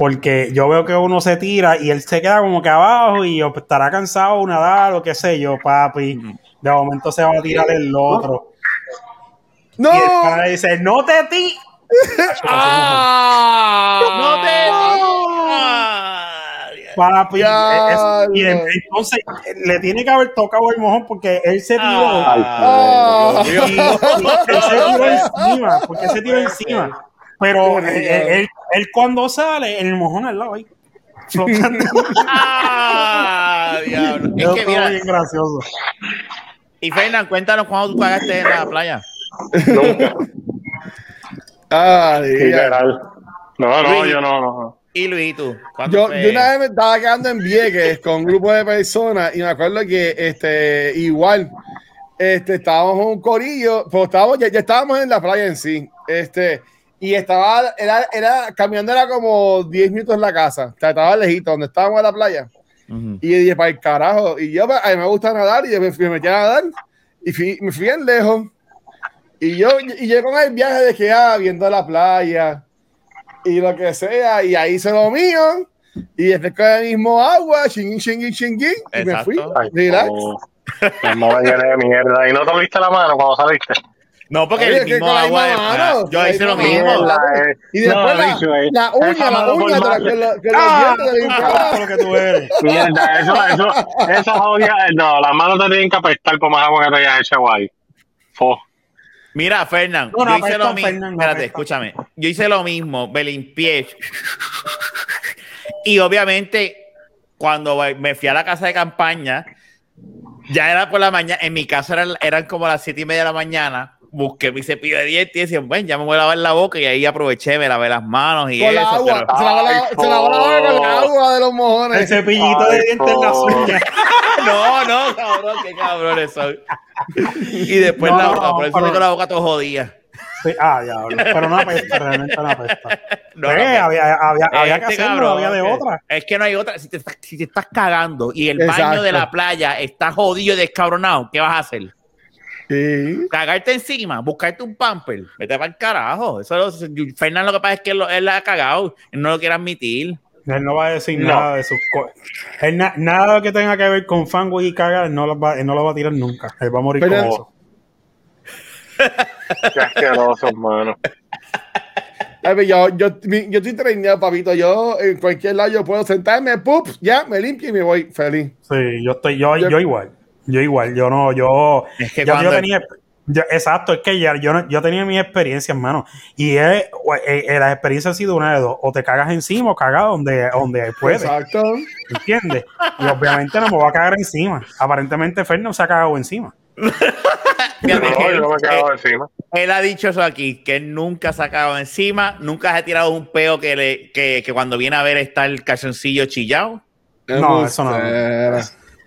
Porque yo veo que uno se tira y él se queda como que abajo y yo, pues, estará cansado, nadar o qué sé yo, papi. De momento se va a tirar el otro. ¡No! Y el le dice, no te ti. [LAUGHS] ¡No te! Papi, eh, eso- y en- entonces le tiene que haber tocado el mojón porque él se tiró. Ah. Y- y- y él se tiró encima, porque se tiró encima. Pero él, él- cuando sale, el mojón al lado ahí. flotando. [LAUGHS] ¡Ah! Diablo. Es que mira, bien gracioso. y Fernan, cuéntanos cuándo tú cagaste en la playa. nunca. Literal. No, no, Luis. yo no, no. Y Luis, ¿tú? ¿Cuándo Yo, fue? yo una vez me estaba quedando en Vieques con un grupo de personas y me acuerdo que este igual este estábamos en un corillo, pero estábamos ya, ya estábamos en la playa en sí. Este y estaba era era caminando era como 10 minutos en la casa, o sea, estaba lejito donde estábamos en la playa. Y dije, para el carajo. Y yo, pues, a mí me gusta nadar y yo me, me metí a nadar y fui, me fui en lejos. Y yo, y yo con el viaje de que, ah, viendo la playa y lo que sea, y ahí hice lo mío, y después con el mismo agua, chingui, chingui, chingui, y me fui. Ay, Relax. oh, llena de mierda. ¿Y no te viste la mano cuando saliste? No, porque Oye, el que mismo con la agua de mano, Yo la hice lo mismo. mano. eh. Y después la, bicho, eh. la uña, la uña, de la- que lo- que los Ah, dientes de limpiar. lo que tú eres. Mierda, eso, eso, eso. No, las manos te tienen que apestar por más agua que te hayas hecho ahí. Fo. Mira, Fernán, No, no yo hice lo mismo. Espérate, escúchame. Yo hice lo mismo, me limpié. Y obviamente, cuando me fui a la casa de campaña, ya era por la mañana. En mi casa eran, eran como las siete y media de la mañana. Busqué mi cepillo de dientes y decía, bueno, ya me voy a lavar la boca. Y ahí aproveché, me lavé las manos y Con la eso. agua. pero- Se lavó la, se lavó la boca con la agua de los El mojones. cepillito de dientes en las por- uñas. No, no, cabrón, qué cabrones son. Y después No, la no, boca, por eso pero- tengo la boca todo jodida. Sí, ah, diablo. Pero no apesta, realmente no apesta. [LAUGHS] No, Pues, no, pero- había, había, había que Este hacerlo, cabrón, había de que- otra. Es que no hay otra. Si te, estás- si te estás cagando y el baño de la playa está jodido y descabronado, ¿qué vas a hacer? Sí. Cagarte encima, buscarte un pamper, vete para el carajo. Eso lo, lo que pasa es que él, lo- él la ha cagado, él no lo quiere admitir. Él no va a decir No. nada de sus cosas. Él na- nada que tenga que ver con fango y cagar, él no lo va, él no lo va a tirar nunca. Él va a morir Pero- con eso. [LAUGHS] Qué asqueroso, hermano. Yo, yo, yo estoy treinado, papito. Yo en cualquier lado yo puedo sentarme, pup, ya me limpio y me voy feliz. Sí, yo estoy, yo, Yo- yo igual. Yo igual, yo no, yo, Es que yo, tenía, yo- exacto, es que ya, yo, no- yo tenía mi experiencia, hermano. Y es, eh, eh, la experiencia ha sido una de dos. O te cagas encima o cagas donde, donde puedes. Exacto. ¿Entiendes? Y obviamente no me voy a cagar encima. Aparentemente Fer no se ha cagado encima. [LAUGHS] Fíjate No, él, yo me he quedado él- encima. él ha dicho eso aquí, que él nunca se ha cagado encima, nunca se ha tirado un peo que, le, que, que cuando viene a ver está el calzoncillo chillado. No, eso no. O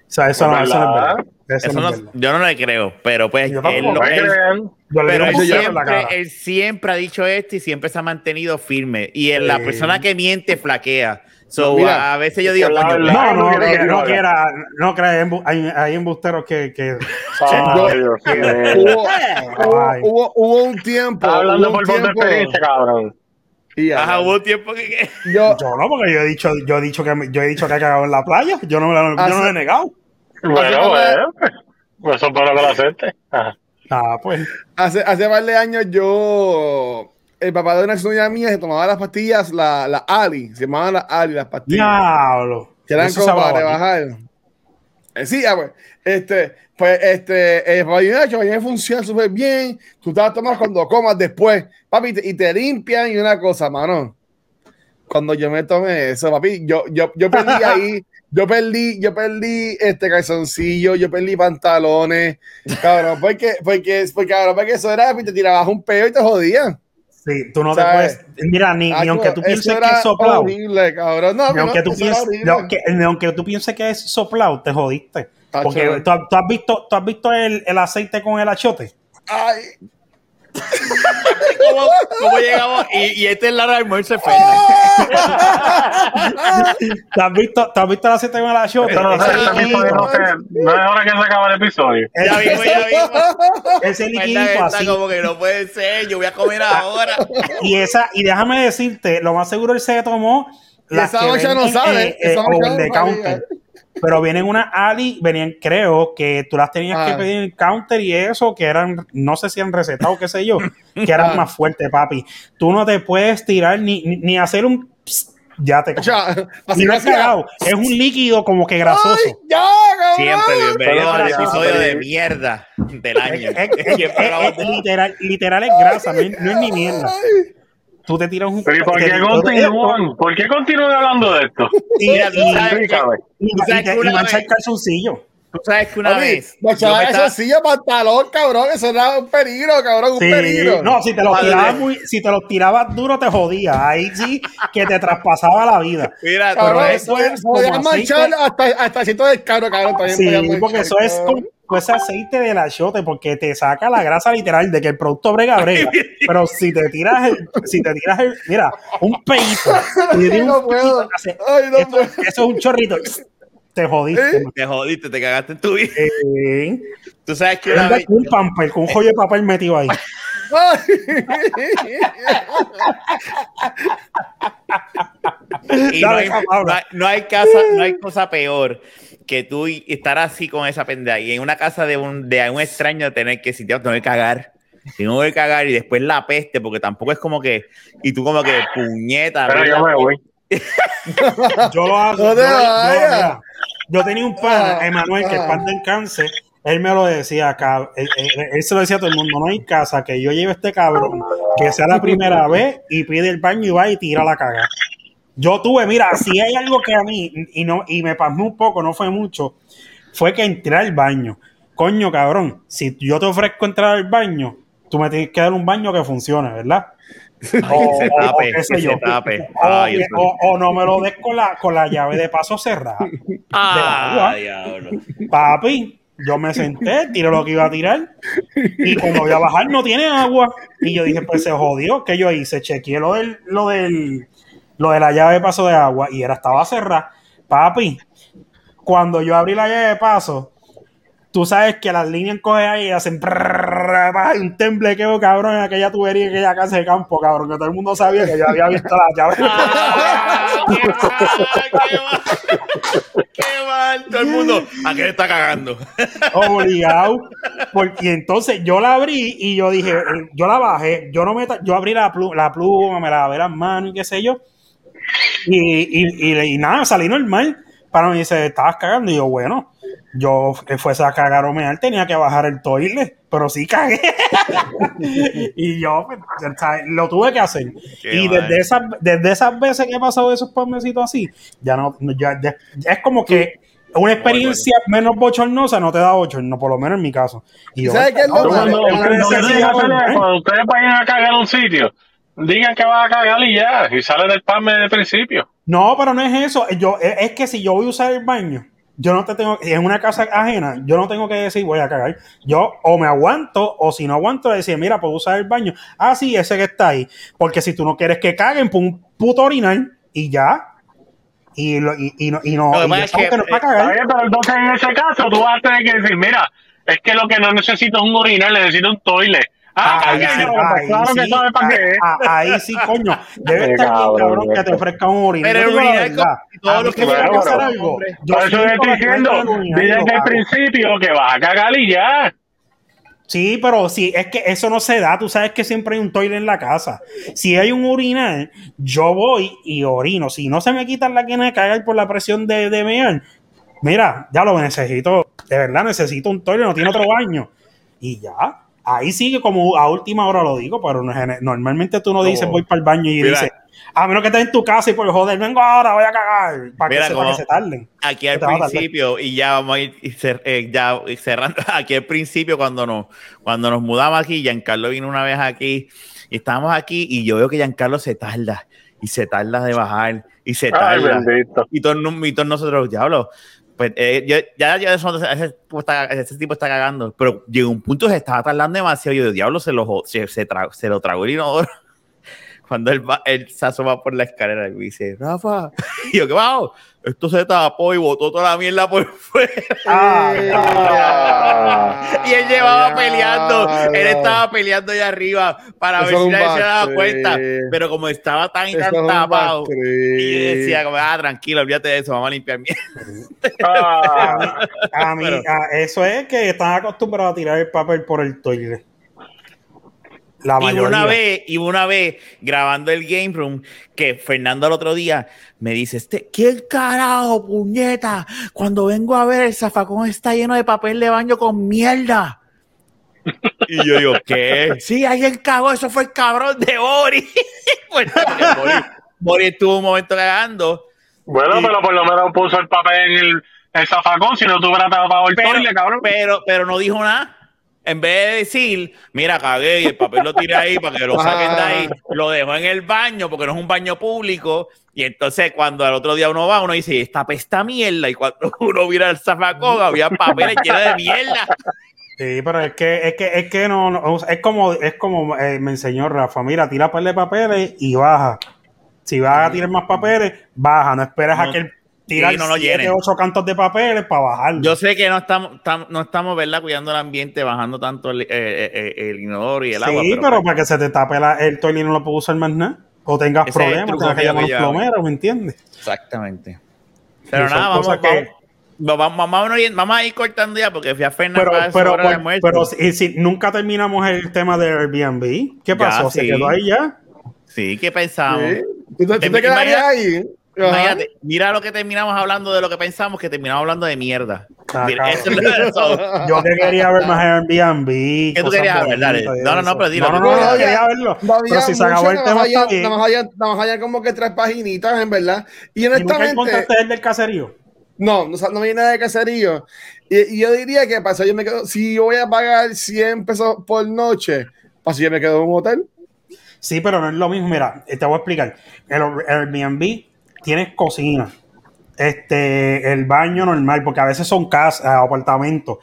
sea, eso no, eso no es verdad. Eso Eso no yo no le creo, pero pues Yo él. Yo le Pero él la siempre, cara. él siempre ha dicho esto y siempre se ha mantenido firme. Y en la persona que miente flaquea. So, Mira, a veces yo digo, la coño, verdad- No, no, no que no quiera, no crea, hay embu- hay, hay embusteros que, que Ay, Dios. Hubo, [LAUGHS] hubo, hubo, un tiempo. Hablando por voz de tiempo- experiencia, cabrón. y ya, ajá, hubo un tiempo que. que- yo, yo no, porque yo he dicho, yo he dicho que me- yo he dicho que he cagado en la playa, yo no, me lo- yo no lo he negado. Bueno, bueno. Pues eso es para. Ajá. Ah, pues. hace, hace par de años yo. El papá de una exnovia mía se tomaba las pastillas, la, la Ali, se llamaban las Ali, las pastillas. Diablo. que eran Eso como para rebajar. Eh, sí, ah, pues, este, pues, este, el vainacho, vaina funciona súper bien. Tú te las tomas cuando comas después, papi, y te, y te limpian y una cosa, mano. Cuando yo me tomé eso, papi, yo, yo, yo perdí ahí, yo perdí, yo perdí este calzoncillo, yo perdí pantalones, cabrón, porque, porque, porque, cabrón, porque eso era, te tirabas un peo y te jodían. Sí, tú no te puedes. Mira, ni, ni aunque tú pienses que es soplado. horrible, cabrón. No, Ni no, aunque, tú eso era pienses, ni aunque, ni aunque tú pienses que es soplado, te jodiste. Tacho. Porque tú, tú has visto, tú has visto el, el aceite con el achote. Ay, [LAUGHS] ¿Cómo, cómo llegamos? Y, y este es la hora de almuerzo de Fernan. ¿Tú has visto, tú has visto el aceite con el achote? Esto no, no, se- no es hora que se acabe el episodio. Ya vimos, ya vimos. ese Fernan liquidito está así. como que no puede ser, yo voy a comer ahora. Y esa, y déjame decirte, lo más seguro él se tomó Y las esa que noche no venden, sale, eh, eh, esa noche over no the sale. counter. Pero vienen una Ali, venían, creo que tú las tenías Ah. que pedir en el counter y eso, que eran, no sé si han recetado, qué sé yo, que eran Ah. más fuertes, papi. Tú no te puedes tirar ni, ni, ni hacer un pss, ya te O sea, así cagado. Es un líquido como que grasoso. ¡Ay, ya, cabrón! Siempre, bienvenido al episodio de mierda del año. Es, [LAUGHS] es- es- literal, literal es grasa, no es, no es ni mierda. Ay, Tú te tiras un. Pero ¿y por qué continúan? ¿Por qué continúan hablando de esto? [LAUGHS] Y, y- sabes mancha el calzoncillo. Tú sabes que una papi, vez. eso estaba- sí, pantalón, cabrón. Eso era un peligro, cabrón, un Sí, peligro. no, si te los tirabas muy, si te los tirabas duro te jodía. Ahí sí que te traspasaba la vida. Mira, cabrón, pero pero eso podías es podías manchar hasta, hasta el sitio del carro, cabrón. también Sí, manchar, porque eso es con, ese aceite del achote, porque te saca la grasa literal de que el producto brega brega. Pero si te tiras el, si te tiras el, mira, un peito, [LAUGHS] Ay, no un puedo. peito, hace- Ay, no esto- puedo. eso es un chorrito, te jodiste. ¿Eh? te jodiste, te cagaste en tu vida. Eh, Tú sabes que una vez. un pamper, con un [LAUGHS] joyo de papel metido ahí. Y no hay, no hay- no hay casa, no hay cosa peor que tú estar así con esa pendeja y en una casa de un, de un extraño tener que si tengo que cagar. Si no voy a cagar y después la peste, porque tampoco es como que, y tú como que puñeta. Pero ¿verdad? yo me voy. Yo lo hago. [LAUGHS] No yo, te tenía un pana, Ah, Emanuel, que el pan del cáncer. Él me lo decía acá. Él, él- él se lo decía a todo el mundo: no hay casa que yo lleve a este cabrón que sea la primera [LAUGHS] vez y pide el baño y va y tira la caga. Yo tuve, mira, si hay algo que a mí, y no y me pasmó un poco, no fue mucho, fue que entré al baño. Coño, cabrón, si yo te ofrezco entrar al baño, tú me tienes que dar un baño que funcione, ¿verdad? [LAUGHS] Se o- o tape, qué sé que yo. se tape. O, Ay, eso- o- o no me lo des con la, con la llave de paso cerrada. Ah, diablo. Papi, yo me senté, tiré lo que iba a tirar y cuando voy a bajar no tiene agua. Y yo dije, pues se jodió. ¿Qué yo hice? Chequeé lo del, lo del, lo de la llave de paso de agua y era, estaba cerrada. Papi, cuando yo abrí la llave de paso, tú sabes que las líneas cogen ahí y hacen prrrr, hay un temblequeo, cabrón, en aquella tubería, en aquella casa de campo, cabrón, que todo el mundo sabía que yo había visto la llave. Ah, ¡Qué mal! Todo el mundo, ¿a qué le está cagando? [LAUGHS] obligado. Porque entonces yo la abrí y yo dije, eh, yo la bajé, yo no me yo abrí la, plu- la pluma, me la lavé las manos y qué sé yo. Y, y, y, y nada, salí normal. Para mí dice, estabas cagando. Y yo, bueno, yo que fuese a cagar o mear, tenía que bajar el toilet, pero sí cagué. y yo, pues, lo tuve que hacer. Qué y desde esas, desde esas veces que he pasado esos palmecitos así, ya no, ya, ya- es como que una experiencia menos bochornosa no te da bochorno, por lo menos en mi caso. Y yo, ¿Sabes qué es lo no, Tú malo? no, Cuando, ustedes cuando vayan a cagar a un sitio, digan que vas a cagar y ya, y sale del palme de principio. No, pero no es eso. Yo, es que si yo voy a usar el baño, yo no te tengo, en una casa ajena, yo no tengo que decir voy a cagar. Yo o me aguanto, o si no aguanto, decir, mira, puedo usar el baño. Ah, sí, ese que está ahí. Porque si tú no quieres que caguen, pon un puto orinal y ya. Y, lo, y, y no, y no, Lo que y es que, que no para Está cagar. pero entonces en ese caso tú vas a tener que decir, mira, es que lo que no necesito es un urinal, necesito un toilet. Ah, Ahí sí, pues ahí claro que sí, sabes para qué es. ah, ah, ahí sí, coño. Debe estar bien, cabrón, cabrón, que te ofrezca un orinal. Pero el te digo la orinal verdad. con todo A mí lo que vaya a hacer algo. Por eso estoy diciendo, desde el principio que vas a cagar y ya. Sí, pero sí, es que eso no se da. Tú sabes que siempre hay un toilet en la casa. Si hay un urinal, yo voy y orino. Si no se me quitan la quena de cagar por la presión de, de mear, mira, ya lo necesito. De verdad, necesito un toilet, no tiene otro baño. Y ya. Ahí sí que como a última hora lo digo, pero no- normalmente tú no dices voy para el baño y Mira. dices, a menos que estés en tu casa y por joder, vengo ahora, voy a cagar. Para que, Mira se, cómo- para que se tarden. Aquí al principio, y ya vamos a ir cer- eh, ya cerrando, [LAUGHS] aquí al principio cuando nos, cuando nos mudamos aquí, Giancarlo vino una vez aquí, y estábamos aquí, y yo veo que Giancarlo se tarda, y se tarda de bajar, y se tarda. y todos, y todos nosotros, diablo, pues eh, yo, ya, ya eso- ese, tipo está, ese tipo está cagando, pero llegó un punto que se estaba tardando demasiado, y yo, diablo, se lo, se, se, tra- se lo tragó el inodoro. [LAUGHS] Cuando él, va, él se asoma por la escalera y me dice, Rafa, [LAUGHS] y yo, ¿qué va? Esto se tapó y botó toda la mierda por fuera. Ah, [LAUGHS] llevaba ya, peleando, él estaba peleando allá arriba para Eso ver si nadie se daba cuenta. Pero como estaba tan y tan tapado, y yo decía, como, ah, tranquilo, olvídate de eso, vamos a limpiar mierda. Ah, A mí, Pero- a- eso es que están acostumbrados a tirar el papel por el toilet. La Y una vez, y una vez grabando el game room, que Fernando el otro día me dice, este, ¿quién carajo, puñeta? Cuando vengo a ver el zafacón está lleno de papel de baño con mierda. Y yo digo, ¿qué? Sí, alguien cagó, eso fue el cabrón de Boris. [LAUGHS] Pues, porque Boris, Boris estuvo un momento cagando. bueno, pero por lo menos puso el papel en el, el zafacón, si no te hubiera tapado el Pero, toile, cabrón. pero, pero no dijo nada. En vez de decir, mira, cagué y el papel lo tiré ahí para que lo saquen de ahí, lo dejó en el baño porque no es un baño público. Y entonces, cuando al otro día uno va, uno dice, esta pesta mierda. Y cuando [LAUGHS] uno mira el zafacón, había papeles llenos de mierda. Sí, pero es que, es que, es que no, no, es como, es como eh, me enseñó Rafa, mira, tira par de papeles y baja. Si vas a tirar más papeles, baja, no esperas a que el tirar Sí, no lo siete, llenen. ocho cantos de papeles para bajarlo. Yo sé que no estamos, tam- no estamos, ¿verdad? Cuidando el ambiente, bajando tanto el, eh, eh, eh, el inodoro y el sí, agua. pero, para que se te tape la- el toile y no lo puedo usar más nada. O tengas problemas, tengas que llamar a los plomeros, ¿me entiendes? Exactamente. Pero nada, vamos, cosas que- vamos, vamos, vamos, vamos a ir- vamos a ir cortando ya porque fui a Fernández Pero, pero, hora de pero, pero si, si nunca terminamos el tema de Airbnb, ¿qué Ya, pasó? ¿Se sí. quedó ahí ya? Sí, ¿qué pensamos? Sí. ¿Tú, te- tú Te- te quedarías ahí? Imagínate, mira lo que terminamos hablando de lo que pensamos, que terminamos hablando de mierda. Ah, Mira, eso es eso- [LAUGHS] Yo que quería ver más Airbnb. ¿Qué tú querías ver? Dale. y No, no, no, pero dilo, No, no, no, No, había- quería verlo. No Pero si se acabó el tema, más está bien. nada más había como que tres paginitas, en verdad. Y ¿Y nunca honestamente, encontraste el del caserío? No, no, no vi nada de caserío. Y, y yo diría que para eso yo me quedo, si yo voy a pagar 100 pesos por noche, para si yo me quedo en un hotel. Sí, pero no es lo mismo. Mira, eh, te voy a explicar. El Airbnb tienes cocina, este, el baño normal, porque a veces son casas, eh, apartamentos.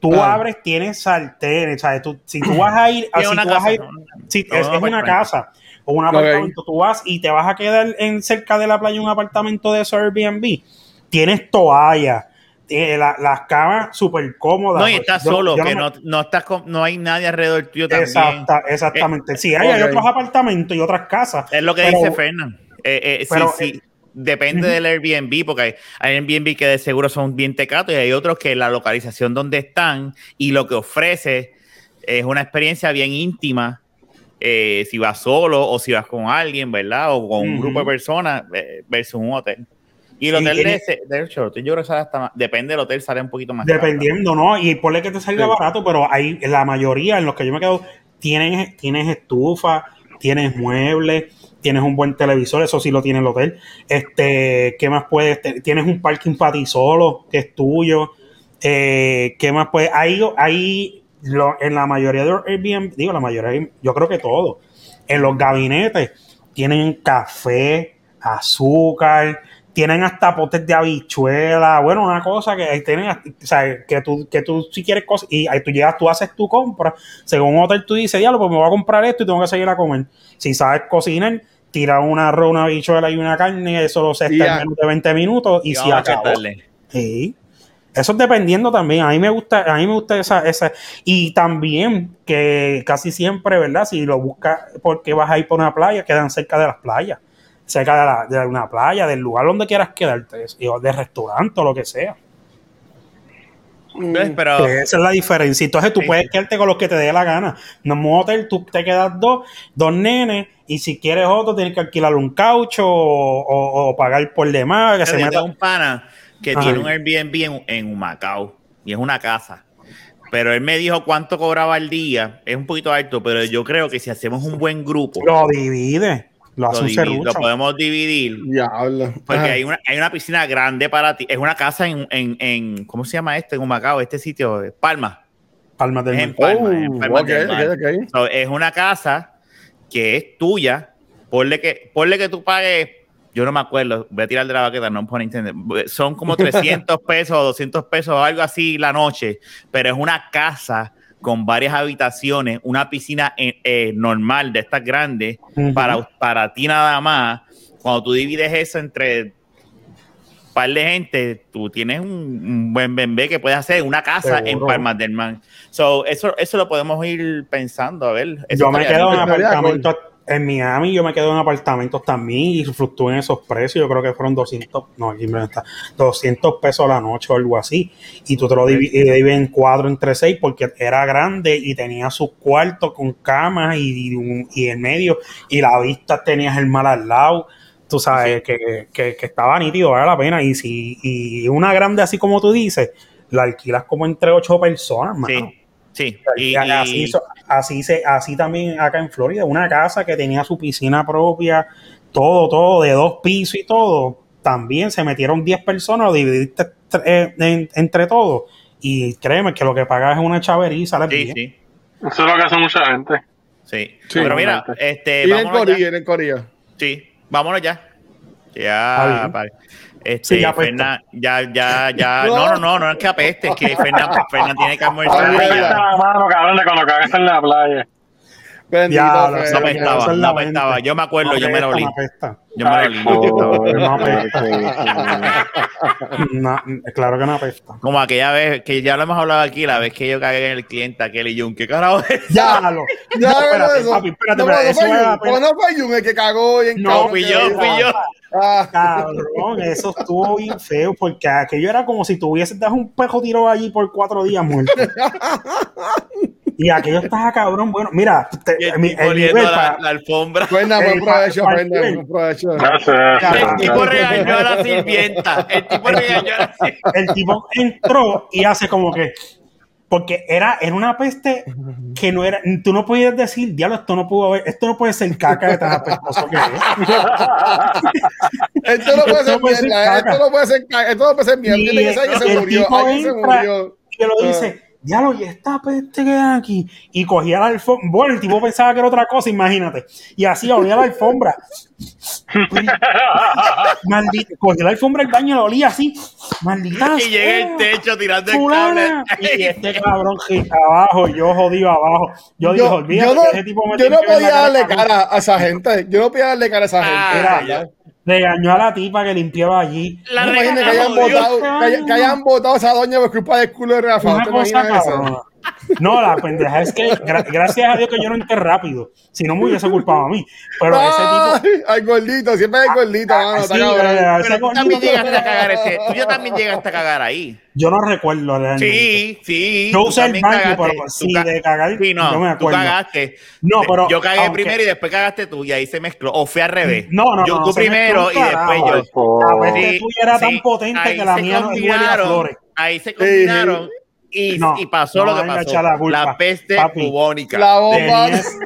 Tú Ah. abres, tienes sartenes, ¿sabes? Tú, si tú vas a ir, si una tú vas casa, a ir- ¿no? si No, es, un es una casa o un apartamento, tú vas y te vas a quedar en cerca de la playa un apartamento de esos Airbnb. Tienes toalla, eh, la- las camas súper cómodas. No, y estás Yo- solo, yo que me- no, no estás con- no hay nadie alrededor tuyo también. Exacta, exactamente. sí, hay, otros apartamentos y otras casas. Es lo que pero- dice Fernán. Eh, eh, sí, pero, sí, depende del Airbnb, porque hay, hay Airbnb que de seguro son bien tecatos y hay otros que la localización donde están y lo que ofrece es una experiencia bien íntima. eh, si vas solo o si vas con alguien, ¿verdad? O con un grupo de personas eh, versus un hotel. Y el hotel de ese, de hecho, yo creo que sale hasta más, depende del hotel, sale un poquito más caro. Dependiendo, ¿no? Y ponle que te salga Sí. barato, pero hay la mayoría en los que yo me quedo, tienes, tienes estufa, tienes muebles, tienes un buen televisor, eso sí lo tiene el hotel. Este, ¿qué más puedes? te- Tienes un parking para ti solo, que es tuyo. Eh, ¿Qué más puedes? Ahí, ahí lo- en la mayoría de los Airbnb, digo la mayoría, yo creo que todo, en los gabinetes tienen café, azúcar, tienen hasta potes de habichuela, bueno, una cosa que tienen, o sea, que tú, que tú si quieres cosas, y ahí tú llegas, tú haces tu compra, según un hotel tú dices, diablo, pues me voy a comprar esto y tengo que seguir a comer. Si sabes cocinar, tira un arroz, una habichuela y una carne, eso lo Y está en menos de 20 minutos y, Y si vamos a acabó. chetarle. Sí. Eso es dependiendo también. A mí me gusta, a mí me gusta esa, esa. Y también que casi siempre, ¿verdad? Si lo buscas porque vas a ir por una playa, quedan cerca de las playas. Cerca de, la, de una playa, del lugar donde quieras quedarte, o de restaurante o lo que sea. ¿Ves? Mm, Pero Que esa es la diferencia. Entonces tú Sí. puedes quedarte con los que te dé la gana. En un hotel tú te quedas dos, dos nenes, y si quieres otro tienes que alquilar un caucho o, o- o pagar por demás, que se yo meta. tengo un pana que Ajá. tiene un Airbnb en, en Humacao y es una casa. Pero él me dijo cuánto cobraba al día. Es un poquito alto, pero yo creo que si hacemos un buen grupo, Lo divide, lo hace lo, lo podemos dividir. Diablo. Porque Ajá. hay una, hay una piscina grande para ti. Es una casa en, en, en- ¿cómo se llama este? En Humacao, este sitio, Palma. Palmas del Es Mar. en Palma, en Oh, Palma ok, del Mar. ok, ok. So, es una casa que es tuya. Ponle que, ponle que tú pagues, yo no me acuerdo, voy a tirar de la baqueta, no por internet. Son como [LAUGHS] 300 pesos o 200 pesos o algo así la noche, pero es una casa con varias habitaciones, una piscina eh, eh, normal de estas grandes para, para ti nada más. Cuando tú divides eso entre un par de gente, tú tienes un, un buen bebé que puedes hacer una casa en. Palmas del Mar. So, eso, eso lo podemos ir pensando, a ver. Yo me quedo en bien. En Miami, yo me quedo en apartamentos también y fluctúan esos precios. Yo creo que fueron 200, no, aquí me está, 200 pesos la noche o algo así. Y tú te lo divides en cuatro entre seis porque era grande y tenía sus cuartos con camas y, y en medio y la vista tenías el mar al lado. Tú sabes que, que, que estaba nítido, vale la pena. Y si y una grande así como tú dices, la alquilas como entre ocho personas, mano. Sí, sí. Y, Y, así, y- hizo- así, se, así también acá en Florida, una casa que tenía su piscina propia, todo, todo, de dos pisos y todo. También se metieron 10 personas, lo dividiste eh, en- entre todos. Y créeme que lo que pagas es una sale sí, bien. sí, Eso es lo que hace mucha gente. sí. Sí, Pero mira, este, Y en ya. en Corea. Sí, vámonos ya. Ya, vale. Este, Sí, ya. Fernan- ya, ya, ya. [LAUGHS] No, no, no, no es que apeste, es que [LAUGHS] Fernán Fernan tiene que almorzar. Ya. La mano, cabrón, de cuando cagas en la playa. Bendito feo. No apestaba, es no apestaba. Yo me acuerdo, yo me lo olí. No apesta, Yo me lo olí. no no apesta. No, claro que no apesta. Como aquella vez que ya lo hemos hablado aquí, la vez que yo cagué en el cliente, aquel y Jun. ¿Qué carajo es? Diablo. Ya, [LAUGHS] No, espérate, eso. papi, espérate, no, espérate, no eso fue Jun, pena. no fue Jun el que cagó y en No, fui que yo, fui yo. Ah, Cabrón, eso estuvo bien feo porque aquello era como si tuvieses dejado un pejo tirado allí por cuatro días muerto. [LAUGHS] Y aquello estaba cabrón. Bueno, mira, te- Y el mi- el nivel la, pa- la alfombra. Buena, buen El provecho, buen provecho. El tipo regañó a la sirvienta. El tipo regañó a la sirvienta. el tipo entró y hace como que porque era, era una peste que no era, tú no podías decir, diablo, esto no pudo haber, esto no puede ser caca de tan apestoso que es. [LAUGHS] Esto no puede ser Esto puede ser mierda, esto no puede ser caca, esto no puede ser mierda. Y ser que el se murió, tipo alguien se murió. y que lo dice, diablo, y esta peste que hay aquí, y cogía la alfombra, bueno, el tipo pensaba que era otra cosa, imagínate, y así olía la alfombra. [LAUGHS] Maldita, cogía la alfombra del baño y lo olía así, maldita. Y llega el techo tirando el Fulana. cable. Y este cabrón que abajo, yo jodido abajo. Yo, dije, Yo, olvídate yo no, que ese tipo me yo no limpió en la podía darle cara a esa gente. Yo no podía darle cara a esa Ah, gente. Era, regañó a la tipa que limpiaba allí. La No imagino que regañó, hayan, votado, que, haya- que hayan votado a esa doña por culpa del culo de Rafa. Una ¿Te cosa imaginas eso? cabrona. No, la pendeja es que gra- gracias a Dios que yo no entré rápido. Si no me hubiese culpado a mí. Pero ese tipo. Ay, al gordito, siempre hay gordito, mano. está Sí, eh, Pero tú también llegaste a cagar ese. Tú ya también llegaste a cagar ahí. Yo no recuerdo realmente. Sí, sí. Yo tú usé el baño, pero Tú sí, de cagar, Sí, no, yo me tú acuerdo. cagaste. No, pero Yo cagué aunque- primero y después cagaste tú y ahí se mezcló. O fue al revés. No, no, yo, no, Tú primero y después yo. La peste Sí, tuya era sí, tan potente que la mía no flores. Ahí se combinaron y, No, y pasó no lo que pasó. la peste Papi, bubónica. La bomba. Tenías-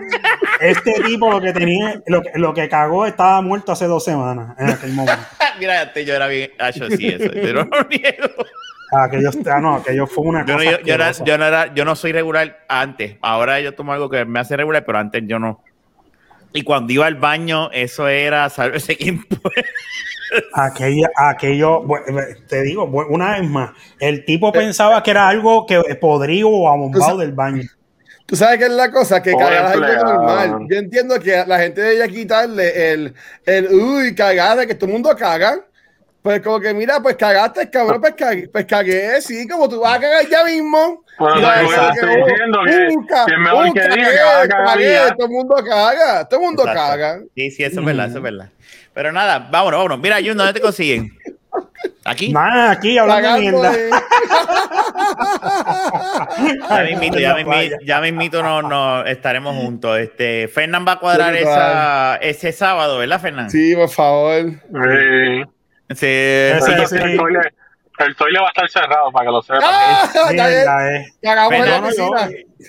este tipo lo que tenía, lo que, lo que cagó estaba muerto hace dos semanas en aquel momento. [LAUGHS] Mira, antes yo era bien hacho sí eso. Yo no niego. Aquello, ah, no, aquello fue una Yo no, cosa. yo, yo era- yo no era- yo no soy regular antes. Ahora yo tomo algo que me hace regular, pero antes yo no. Y cuando iba al baño, eso era, sálvese quien [LAUGHS] puede. Aquella, aquello, bu- te digo, una vez más, el tipo pensaba que era algo que podrido o abombado del baño. Tú sabes que es la cosa, que cagar es algo normal. Yo entiendo que la gente debería quitarle el, el uy, cagada, que todo el mundo caga. Pues como que mira, pues cagaste, cabrón, pues cagué, pues cagué, sí, como tú vas a cagar ya mismo. Bueno, Y vas a lo que decir estoy que, diciendo que- ca- que es mejor que diga cagué, que va a cagar cagué, ya. todo el mundo caga, todo el mundo Exacto. caga. Sí, sí, eso es verdad, eso es verdad. Pero nada, vámonos, vámonos. Mira, Jun, ¿dónde te consiguen? Aquí. Nada, aquí hablando de mierda. de- Ya me invito, ya me invito, ya me invito, no, no, estaremos juntos. Este, Fernán va a cuadrar Sí, esa, ese sábado, ¿verdad, Fernán? Sí, por favor. Sí. Sí. El toile- el toile va a estar cerrado para que lo sepan. ¡Ah!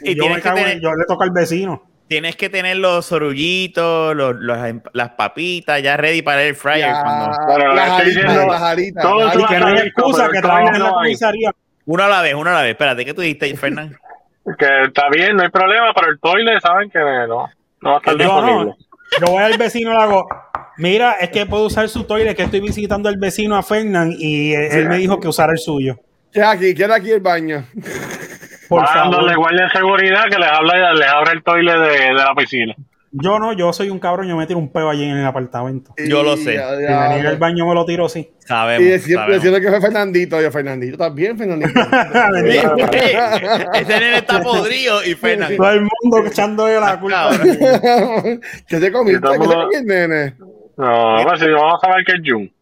Y yo, tienes que tener- yo le toco al vecino. Tienes que tener los sorullitos, los, los- las papitas ya ready para el fryer. Ya, Cuando, Bueno, las estoy diciendo, las alitas, todo que no hay excusa que el trabaja en la comisaría. uno a la vez, uno a la vez. Espérate, ¿qué tú dijiste, Fernán? [LAUGHS] Que está bien, no hay problema, pero el toile saben que no, no va a estar disponible. no. Yo voy al vecino y le hago, mira, es que puedo usar su toile, que estoy visitando al vecino a Fernán y él, él me dijo que usara el suyo. ¿Qué aquí? ¿Qué aquí el baño? Por favor. guardia de seguridad que les habla les abre el toile de, de la piscina. Yo no, yo soy un cabrón, yo me tiro un peo allí en el apartamento. Yo lo sé. Ya, ya, baño me lo tiro sí. Sabemos. Y sabemos. diciendo que fue Fernandito. Yo, Fernandito, también, Fernandito. [LAUGHS] Ese nene está podrido y Fernán. Todo el mundo echándole la culpa. [LAUGHS] ¿Qué te comiste? ¿Qué te comiste, nene? No, pues si vamos a saber que es Jun.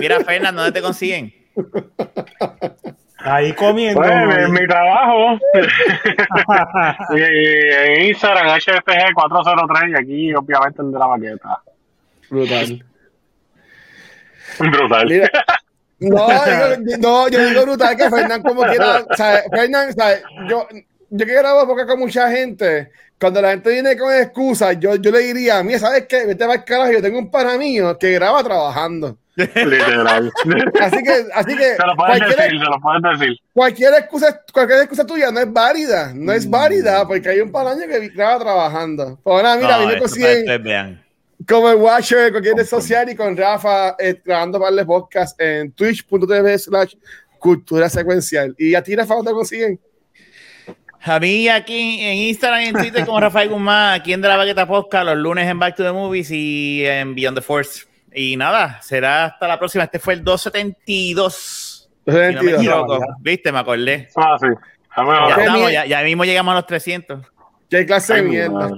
Mira, Fernán, ¿dónde te consiguen? [LAUGHS] Ahí comiendo. Pues ¿no? en mi trabajo. [LAUGHS] y, y en Instagram, HFG403, y aquí obviamente el de la baqueta. Brutal. Brutal. Mira, [LAUGHS] no, yo, no, yo digo brutal que Fernán como quiera, [LAUGHS] o sea, Fernán, o sea, yo, yo que grabo porque con mucha gente, cuando la gente viene con excusas, yo, yo le diría, mira, ¿sabes qué? Vete para el carajo, yo tengo un pana mío que graba trabajando. Literal. [LAUGHS] Así que, así que [LAUGHS] Se lo puedes cualquier, decir, se lo puedes decir. cualquier excusa, cualquier excusa tuya no es válida, no es válida, porque hay un panaño que graba trabajando. Pues nada, mira, a mí me consiguen como el Watcher, cualquier red social y con Rafa eh, grabando para el podcast en twitch.tv slash cultura secuencial. Y a ti, Rafa, ¿dónde te consiguen? A mí aquí en Instagram y en Twitter como Rafael Guzmán, aquí en De la Baqueta Posca, los lunes en Back to the Movies y en Beyond the Force. Y nada, será hasta la próxima. Este fue el 272. Si no me 272. equivoco. Viste, me acordé. Ah, sí. A ver, Ya, estamos, ya, ya mismo llegamos a los 300. Qué clase de mierda.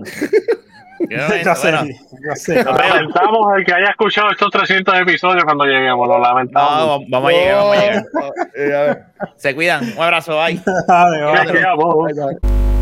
[LAUGHS] Ya sé, bueno. ya sé. Lamentamos el que haya escuchado estos 300 episodios cuando lleguemos, lo lamentamos. No, vamos a llegar, vamos a llegar. No, eh. Se cuidan. Un abrazo, bye. Llegamos. Ahí está.